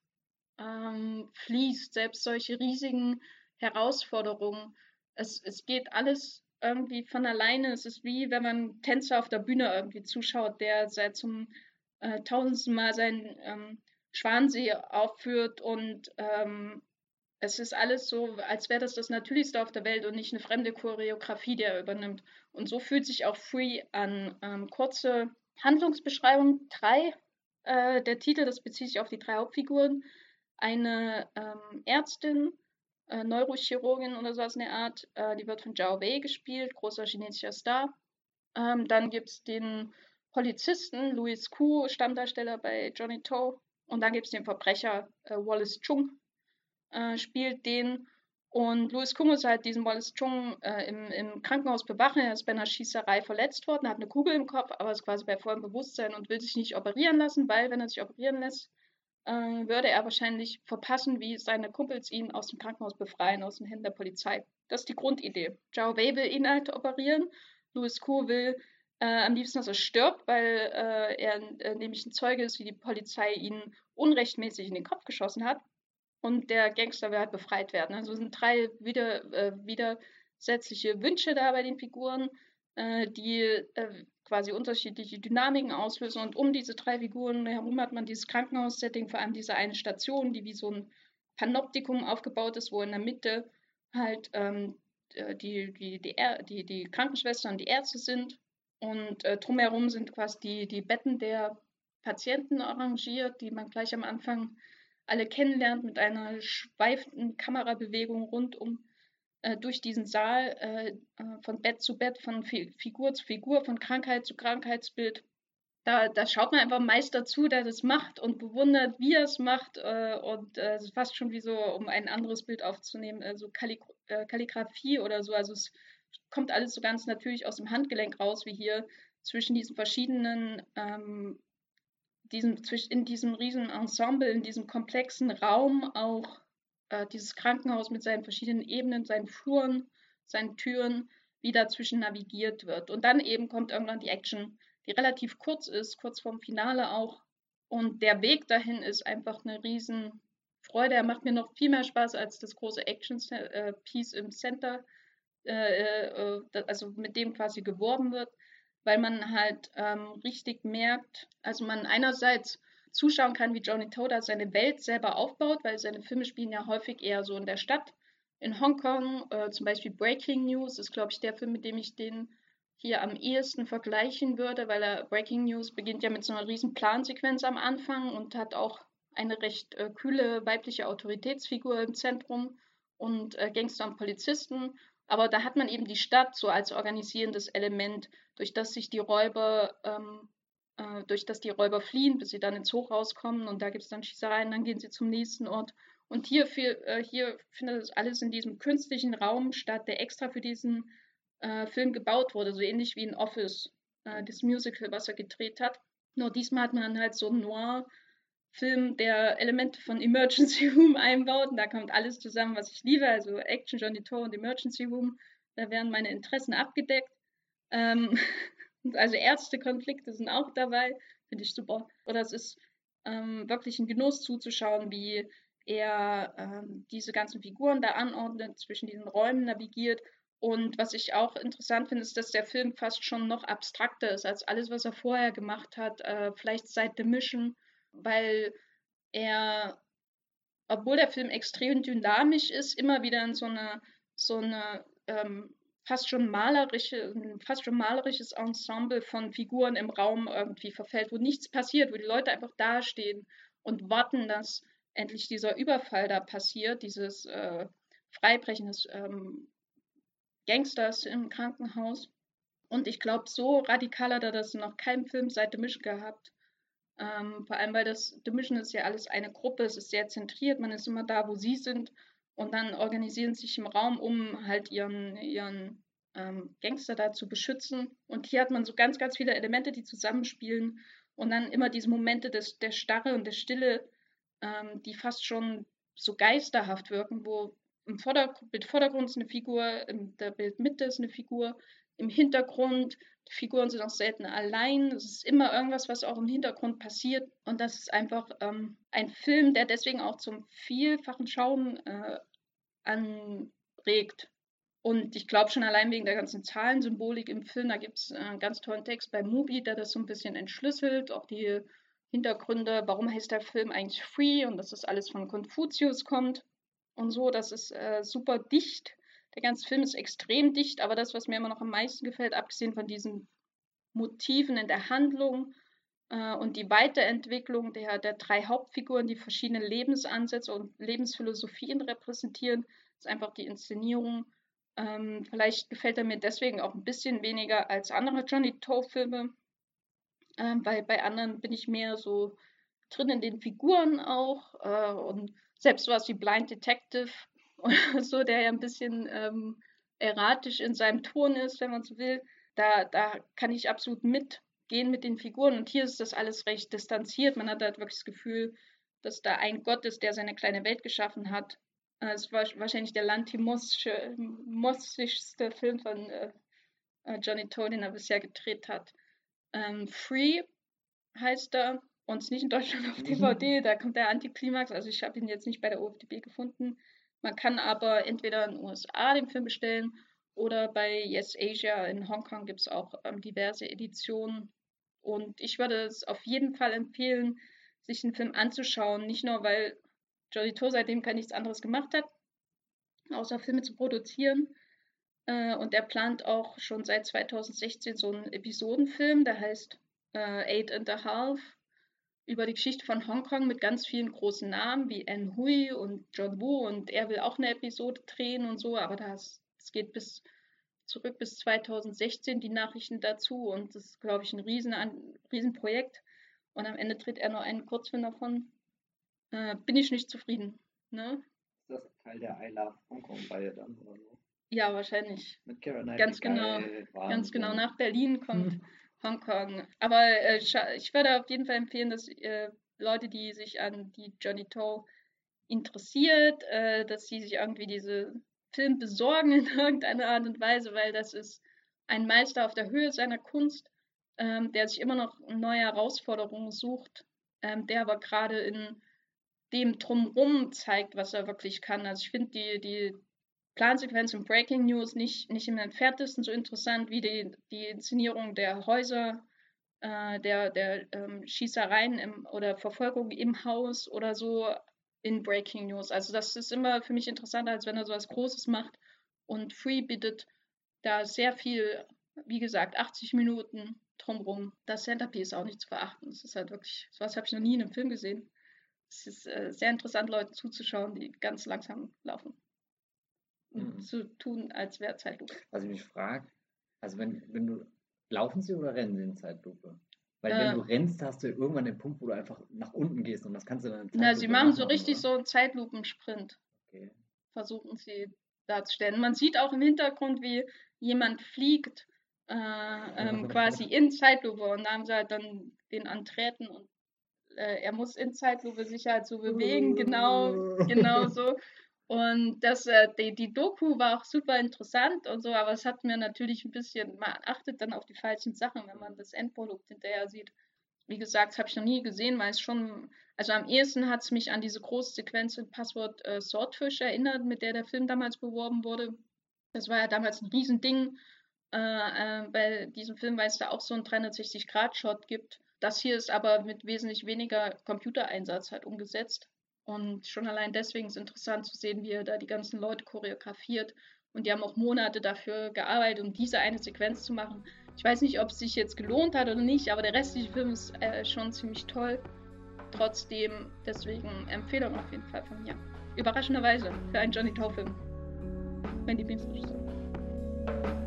ähm, fließt, selbst solche riesigen Herausforderungen. Es, es geht alles irgendwie von alleine. Es ist wie wenn man Tänzer auf der Bühne irgendwie zuschaut, der seit zum äh, tausendsten Mal seinen ähm, Schwansee aufführt und ähm, es ist alles so, als wäre das das Natürlichste auf der Welt und nicht eine fremde Choreografie, die er übernimmt. Und so fühlt sich auch Free an. Ähm, kurze Handlungsbeschreibung: drei. Äh, der Titel, das bezieht sich auf die drei Hauptfiguren. Eine ähm, Ärztin, äh, Neurochirurgin oder so in der Art, äh, die wird von Zhao Wei gespielt, großer chinesischer Star. Ähm, dann gibt es den Polizisten, Louis Ku, Stammdarsteller bei Johnny Toe. Und dann gibt es den Verbrecher äh, Wallace Chung, äh, spielt den. Und Louis Kuh muss halt diesen Wallace Chung äh, im, im, Krankenhaus bewachen. Er ist bei einer Schießerei verletzt worden, hat eine Kugel im Kopf, aber ist quasi bei vollem Bewusstsein und will sich nicht operieren lassen, weil, wenn er sich operieren lässt, äh, würde er wahrscheinlich verpassen, wie seine Kumpels ihn aus dem Krankenhaus befreien, aus den Händen der Polizei. Das ist die Grundidee. Zhao Wei will ihn halt operieren. Louis Kuh will äh, am liebsten, dass er stirbt, weil äh, er äh, nämlich ein Zeuge ist, wie die Polizei ihn unrechtmäßig in den Kopf geschossen hat und der Gangster will halt befreit werden. Also sind drei wieder, äh, widersetzliche Wünsche da bei den Figuren, äh, die äh, quasi unterschiedliche Dynamiken auslösen. Und um diese drei Figuren herum hat man dieses Krankenhaussetting, vor allem diese eine Station, die wie so ein Panoptikum aufgebaut ist, wo in der Mitte halt ähm, äh, die, die, die, die, die Krankenschwestern und die Ärzte sind. Und äh, drumherum sind quasi die, die Betten der Patienten arrangiert, die man gleich am Anfang alle kennenlernt mit einer schweifenden Kamerabewegung rundum äh, durch diesen Saal, äh, äh von Bett zu Bett, von Fi Figur zu Figur, von Krankheit zu Krankheitsbild. Da, da schaut man einfach Meister zu, der das macht und bewundert, wie er es macht. Äh, und äh, es ist fast schon wie so, um ein anderes Bild aufzunehmen, äh, so Kalli Kalligrafie oder so. Also es kommt alles so ganz natürlich aus dem Handgelenk raus, wie hier zwischen diesen verschiedenen ähm, diesem, in diesem riesen Ensemble, in diesem komplexen Raum auch äh, dieses Krankenhaus mit seinen verschiedenen Ebenen, seinen Fluren, seinen Türen, wie dazwischen navigiert wird. Und dann eben kommt irgendwann die Action, die relativ kurz ist, kurz vorm Finale auch. Und der Weg dahin ist einfach eine riesen Freude. Er macht mir noch viel mehr Spaß als das große Action-Piece äh, im Center, äh, äh, also mit dem quasi geworben wird weil man halt ähm, richtig merkt, also man einerseits zuschauen kann, wie Johnny Toda seine Welt selber aufbaut, weil seine Filme spielen ja häufig eher so in der Stadt. In Hongkong, äh, zum Beispiel Breaking News, ist, glaube ich, der Film, mit dem ich den hier am ehesten vergleichen würde, weil er Breaking News beginnt ja mit so einer riesen Plansequenz am Anfang und hat auch eine recht äh, kühle weibliche Autoritätsfigur im Zentrum und äh, Gangster und Polizisten. Aber da hat man eben die Stadt so als organisierendes Element, durch das sich die Räuber, ähm, äh, durch das die Räuber fliehen, bis sie dann ins Hochhaus kommen und da gibt es dann Schießereien, dann gehen sie zum nächsten Ort. Und hier, für, äh, hier findet das alles in diesem künstlichen Raum statt, der extra für diesen äh, Film gebaut wurde, so ähnlich wie in Office, äh, das Musical, was er gedreht hat. Nur diesmal hat man halt so Noir Film, der Elemente von Emergency Room einbaut. Und da kommt alles zusammen, was ich liebe, also Action, Johnny Toe und Emergency Room. Da werden meine Interessen abgedeckt. Ähm, also Ärztekonflikte sind auch dabei, finde ich super. Oder es ist ähm, wirklich ein Genuss zuzuschauen, wie er ähm, diese ganzen Figuren da anordnet, zwischen diesen Räumen navigiert. Und was ich auch interessant finde, ist, dass der Film fast schon noch abstrakter ist als alles, was er vorher gemacht hat. Äh, vielleicht seit The Mission weil er, obwohl der Film extrem dynamisch ist, immer wieder in so eine, so eine ähm, fast schon malerische, fast schon malerisches Ensemble von Figuren im Raum irgendwie verfällt, wo nichts passiert, wo die Leute einfach dastehen und warten, dass endlich dieser Überfall da passiert, dieses äh, Freibrechen des ähm, Gangsters im Krankenhaus. Und ich glaube, so radikal hat er das noch keinem Film seit The Misch gehabt. Ähm, vor allem, weil das The Mission ist ja alles eine Gruppe, es ist sehr zentriert, man ist immer da, wo sie sind und dann organisieren sie sich im Raum, um halt ihren, ihren ähm, Gangster da zu beschützen. Und hier hat man so ganz, ganz viele Elemente, die zusammenspielen und dann immer diese Momente des, der Starre und der Stille, ähm, die fast schon so geisterhaft wirken, wo im Vordergrund, Bildvordergrund ist eine Figur, in der Bildmitte ist eine Figur, im Hintergrund, die Figuren sind auch selten allein. Es ist immer irgendwas, was auch im Hintergrund passiert. Und das ist einfach ähm, ein Film, der deswegen auch zum vielfachen Schauen äh, anregt. Und ich glaube schon allein wegen der ganzen Zahlensymbolik im Film, da gibt es äh, einen ganz tollen Text bei Mubi, der das so ein bisschen entschlüsselt, auch die Hintergründe, warum heißt der Film eigentlich Free und dass das alles von Konfuzius kommt und so. Das ist äh, super dicht. Der ganze Film ist extrem dicht, aber das, was mir immer noch am meisten gefällt, abgesehen von diesen Motiven in der Handlung äh, und die Weiterentwicklung der, der drei Hauptfiguren, die verschiedene Lebensansätze und Lebensphilosophien repräsentieren, ist einfach die Inszenierung. Ähm, vielleicht gefällt er mir deswegen auch ein bisschen weniger als andere Johnny Toe-Filme, ähm, weil bei anderen bin ich mehr so drin in den Figuren auch äh, und selbst sowas wie Blind Detective oder so, der ja ein bisschen ähm, erratisch in seinem Ton ist, wenn man so will, da, da kann ich absolut mitgehen mit den Figuren und hier ist das alles recht distanziert. Man hat halt wirklich das Gefühl, dass da ein Gott ist, der seine kleine Welt geschaffen hat. Äh, es war wahrscheinlich der lantimussischste Film von äh, äh, Johnny Toe, den er bisher gedreht hat. Ähm, Free heißt er und nicht in Deutschland auf DVD, da kommt der Antiklimax, also ich habe ihn jetzt nicht bei der OFDB gefunden. Man kann aber entweder in den USA den Film bestellen oder bei Yes Asia in Hongkong gibt es auch ähm, diverse Editionen. Und ich würde es auf jeden Fall empfehlen, sich den Film anzuschauen. Nicht nur, weil Jolly Toe seitdem kein nichts anderes gemacht hat, außer Filme zu produzieren, äh, und er plant auch schon seit 2016 so einen Episodenfilm, der heißt äh, Eight and a Half, über die Geschichte von Hongkong mit ganz vielen großen Namen wie Anne Hui und John Woo und er will auch eine Episode drehen und so, aber das, das geht bis zurück bis 2016 die Nachrichten dazu und das ist, glaube ich, ein riesen, ein Riesenprojekt und am Ende dreht er nur einen Kurzfilm davon. Äh, bin ich nicht zufrieden. Ne? Ist das Teil der I Love Hongkong-Reihe dann oder so? Ja, wahrscheinlich. Mit Karen Ganz genau. Ganz genau. Nach Berlin kommt hm. Hongkong. Aber äh, ich würde auf jeden Fall empfehlen, dass äh, Leute, die sich an die Johnny Toe interessiert, äh, dass sie sich irgendwie diese Film besorgen in irgendeiner Art und Weise, weil das ist ein Meister auf der Höhe seiner Kunst, ähm, der sich immer noch neue Herausforderungen sucht, ähm, der aber gerade in dem Drumrum zeigt, was er wirklich kann. Also ich finde die, die Plansequenz und Breaking News nicht, nicht im entferntesten so interessant wie die, die Inszenierung der Häuser, äh, der, der ähm, Schießereien im, oder Verfolgung im Haus oder so in Breaking News. Also das ist immer für mich interessanter, als wenn er so was Großes macht. Und Free bietet da sehr viel, wie gesagt, 80 Minuten drumrum. Das Centerpiece ist auch nicht zu verachten. Es ist halt wirklich, sowas habe ich noch nie in einem Film gesehen. Es ist äh, sehr interessant, Leuten zuzuschauen, die ganz langsam laufen mhm. zu tun, als wäre Zeitlupe. Was ich mich frage, also wenn, wenn du, laufen sie oder rennen sie in Zeitlupe? Weil äh, wenn du rennst, hast du irgendwann den Punkt, wo du einfach nach unten gehst und das kannst du dann in Na, sie machen so richtig oder? so einen Zeitlupensprint. Okay. Versuchen sie darzustellen. Man sieht auch im Hintergrund, wie jemand fliegt, äh, ähm, quasi in Zeitlupe und da haben sie halt dann den antreten und äh, er muss in Zeitlupe sich halt so bewegen, genau, genau so. Und das, äh, die, die Doku war auch super interessant und so, aber es hat mir natürlich ein bisschen, man achtet dann auf die falschen Sachen, wenn man das Endprodukt hinterher sieht. Wie gesagt, habe ich noch nie gesehen, weil es schon, also am ehesten hat es mich an diese große Sequenz in Passwort äh, Swordfish erinnert, mit der der Film damals beworben wurde. Das war ja damals ein Riesending äh, äh, bei diesem Film, weil es da auch so einen 360-Grad-Shot gibt. Das hier ist aber mit wesentlich weniger Computereinsatz halt umgesetzt. Und schon allein deswegen ist es interessant zu sehen, wie er da die ganzen Leute choreografiert. Und die haben auch Monate dafür gearbeitet, um diese eine Sequenz zu machen. Ich weiß nicht, ob es sich jetzt gelohnt hat oder nicht, aber der restliche Film ist äh, schon ziemlich toll. Trotzdem, deswegen Empfehlung auf jeden Fall von mir. Überraschenderweise für einen Johnny Toe-Film. Mein Lieblingsregisseur.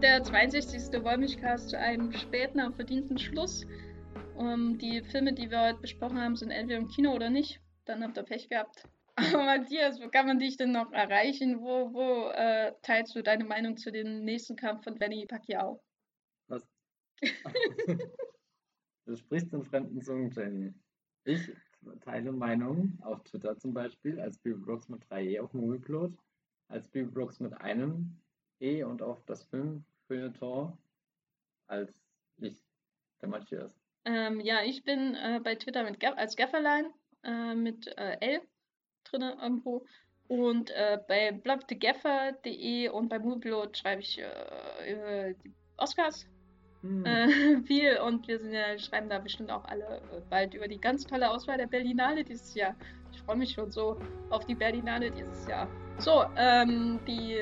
Damit der 62. Wollmilchcast zu einem späten, aber verdienten Schluss. Um, die Filme, die wir heute besprochen haben, sind entweder im Kino oder nicht. Dann habt ihr Pech gehabt. Aber Matthias, wo kann man dich denn noch erreichen? Wo, wo äh, teilst du deine Meinung zu dem nächsten Kampf von Benny Pacquiao? Was? du sprichst in fremden Zungen, Jenny. Ich teile Meinungen auf Twitter zum Beispiel, als Brooks mit 3e auf Movieplot, als Brooks mit einem E und auf das Film Feuilleton als ich, der Matthias. Ähm, ja, ich bin äh, bei Twitter mit als Gafferlein äh, mit äh, L drin irgendwo. Und äh, bei blogthegaffer.de und bei Movieplot schreibe ich äh, über die Oscars hm. äh, viel und wir sind ja, schreiben da bestimmt auch alle bald über die ganz tolle Auswahl der Berlinale dieses Jahr. Ich freue mich schon so auf die Berlinale dieses Jahr. So, ähm, die,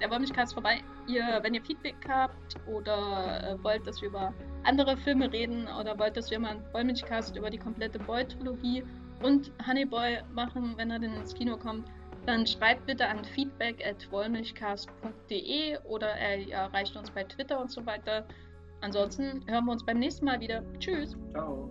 der Wollmilchcast vorbei. Ihr, wenn ihr Feedback habt oder äh, wollt, dass wir über andere Filme reden oder wollt, dass wir mal einen Wollmilchcast über die komplette Boy-Trilogie und Honeyboy machen, wenn er denn ins Kino kommt, dann schreibt bitte an feedback at wollmilchcast.de oder er erreicht uns bei Twitter und so weiter. Ansonsten hören wir uns beim nächsten Mal wieder. Tschüss. Ciao.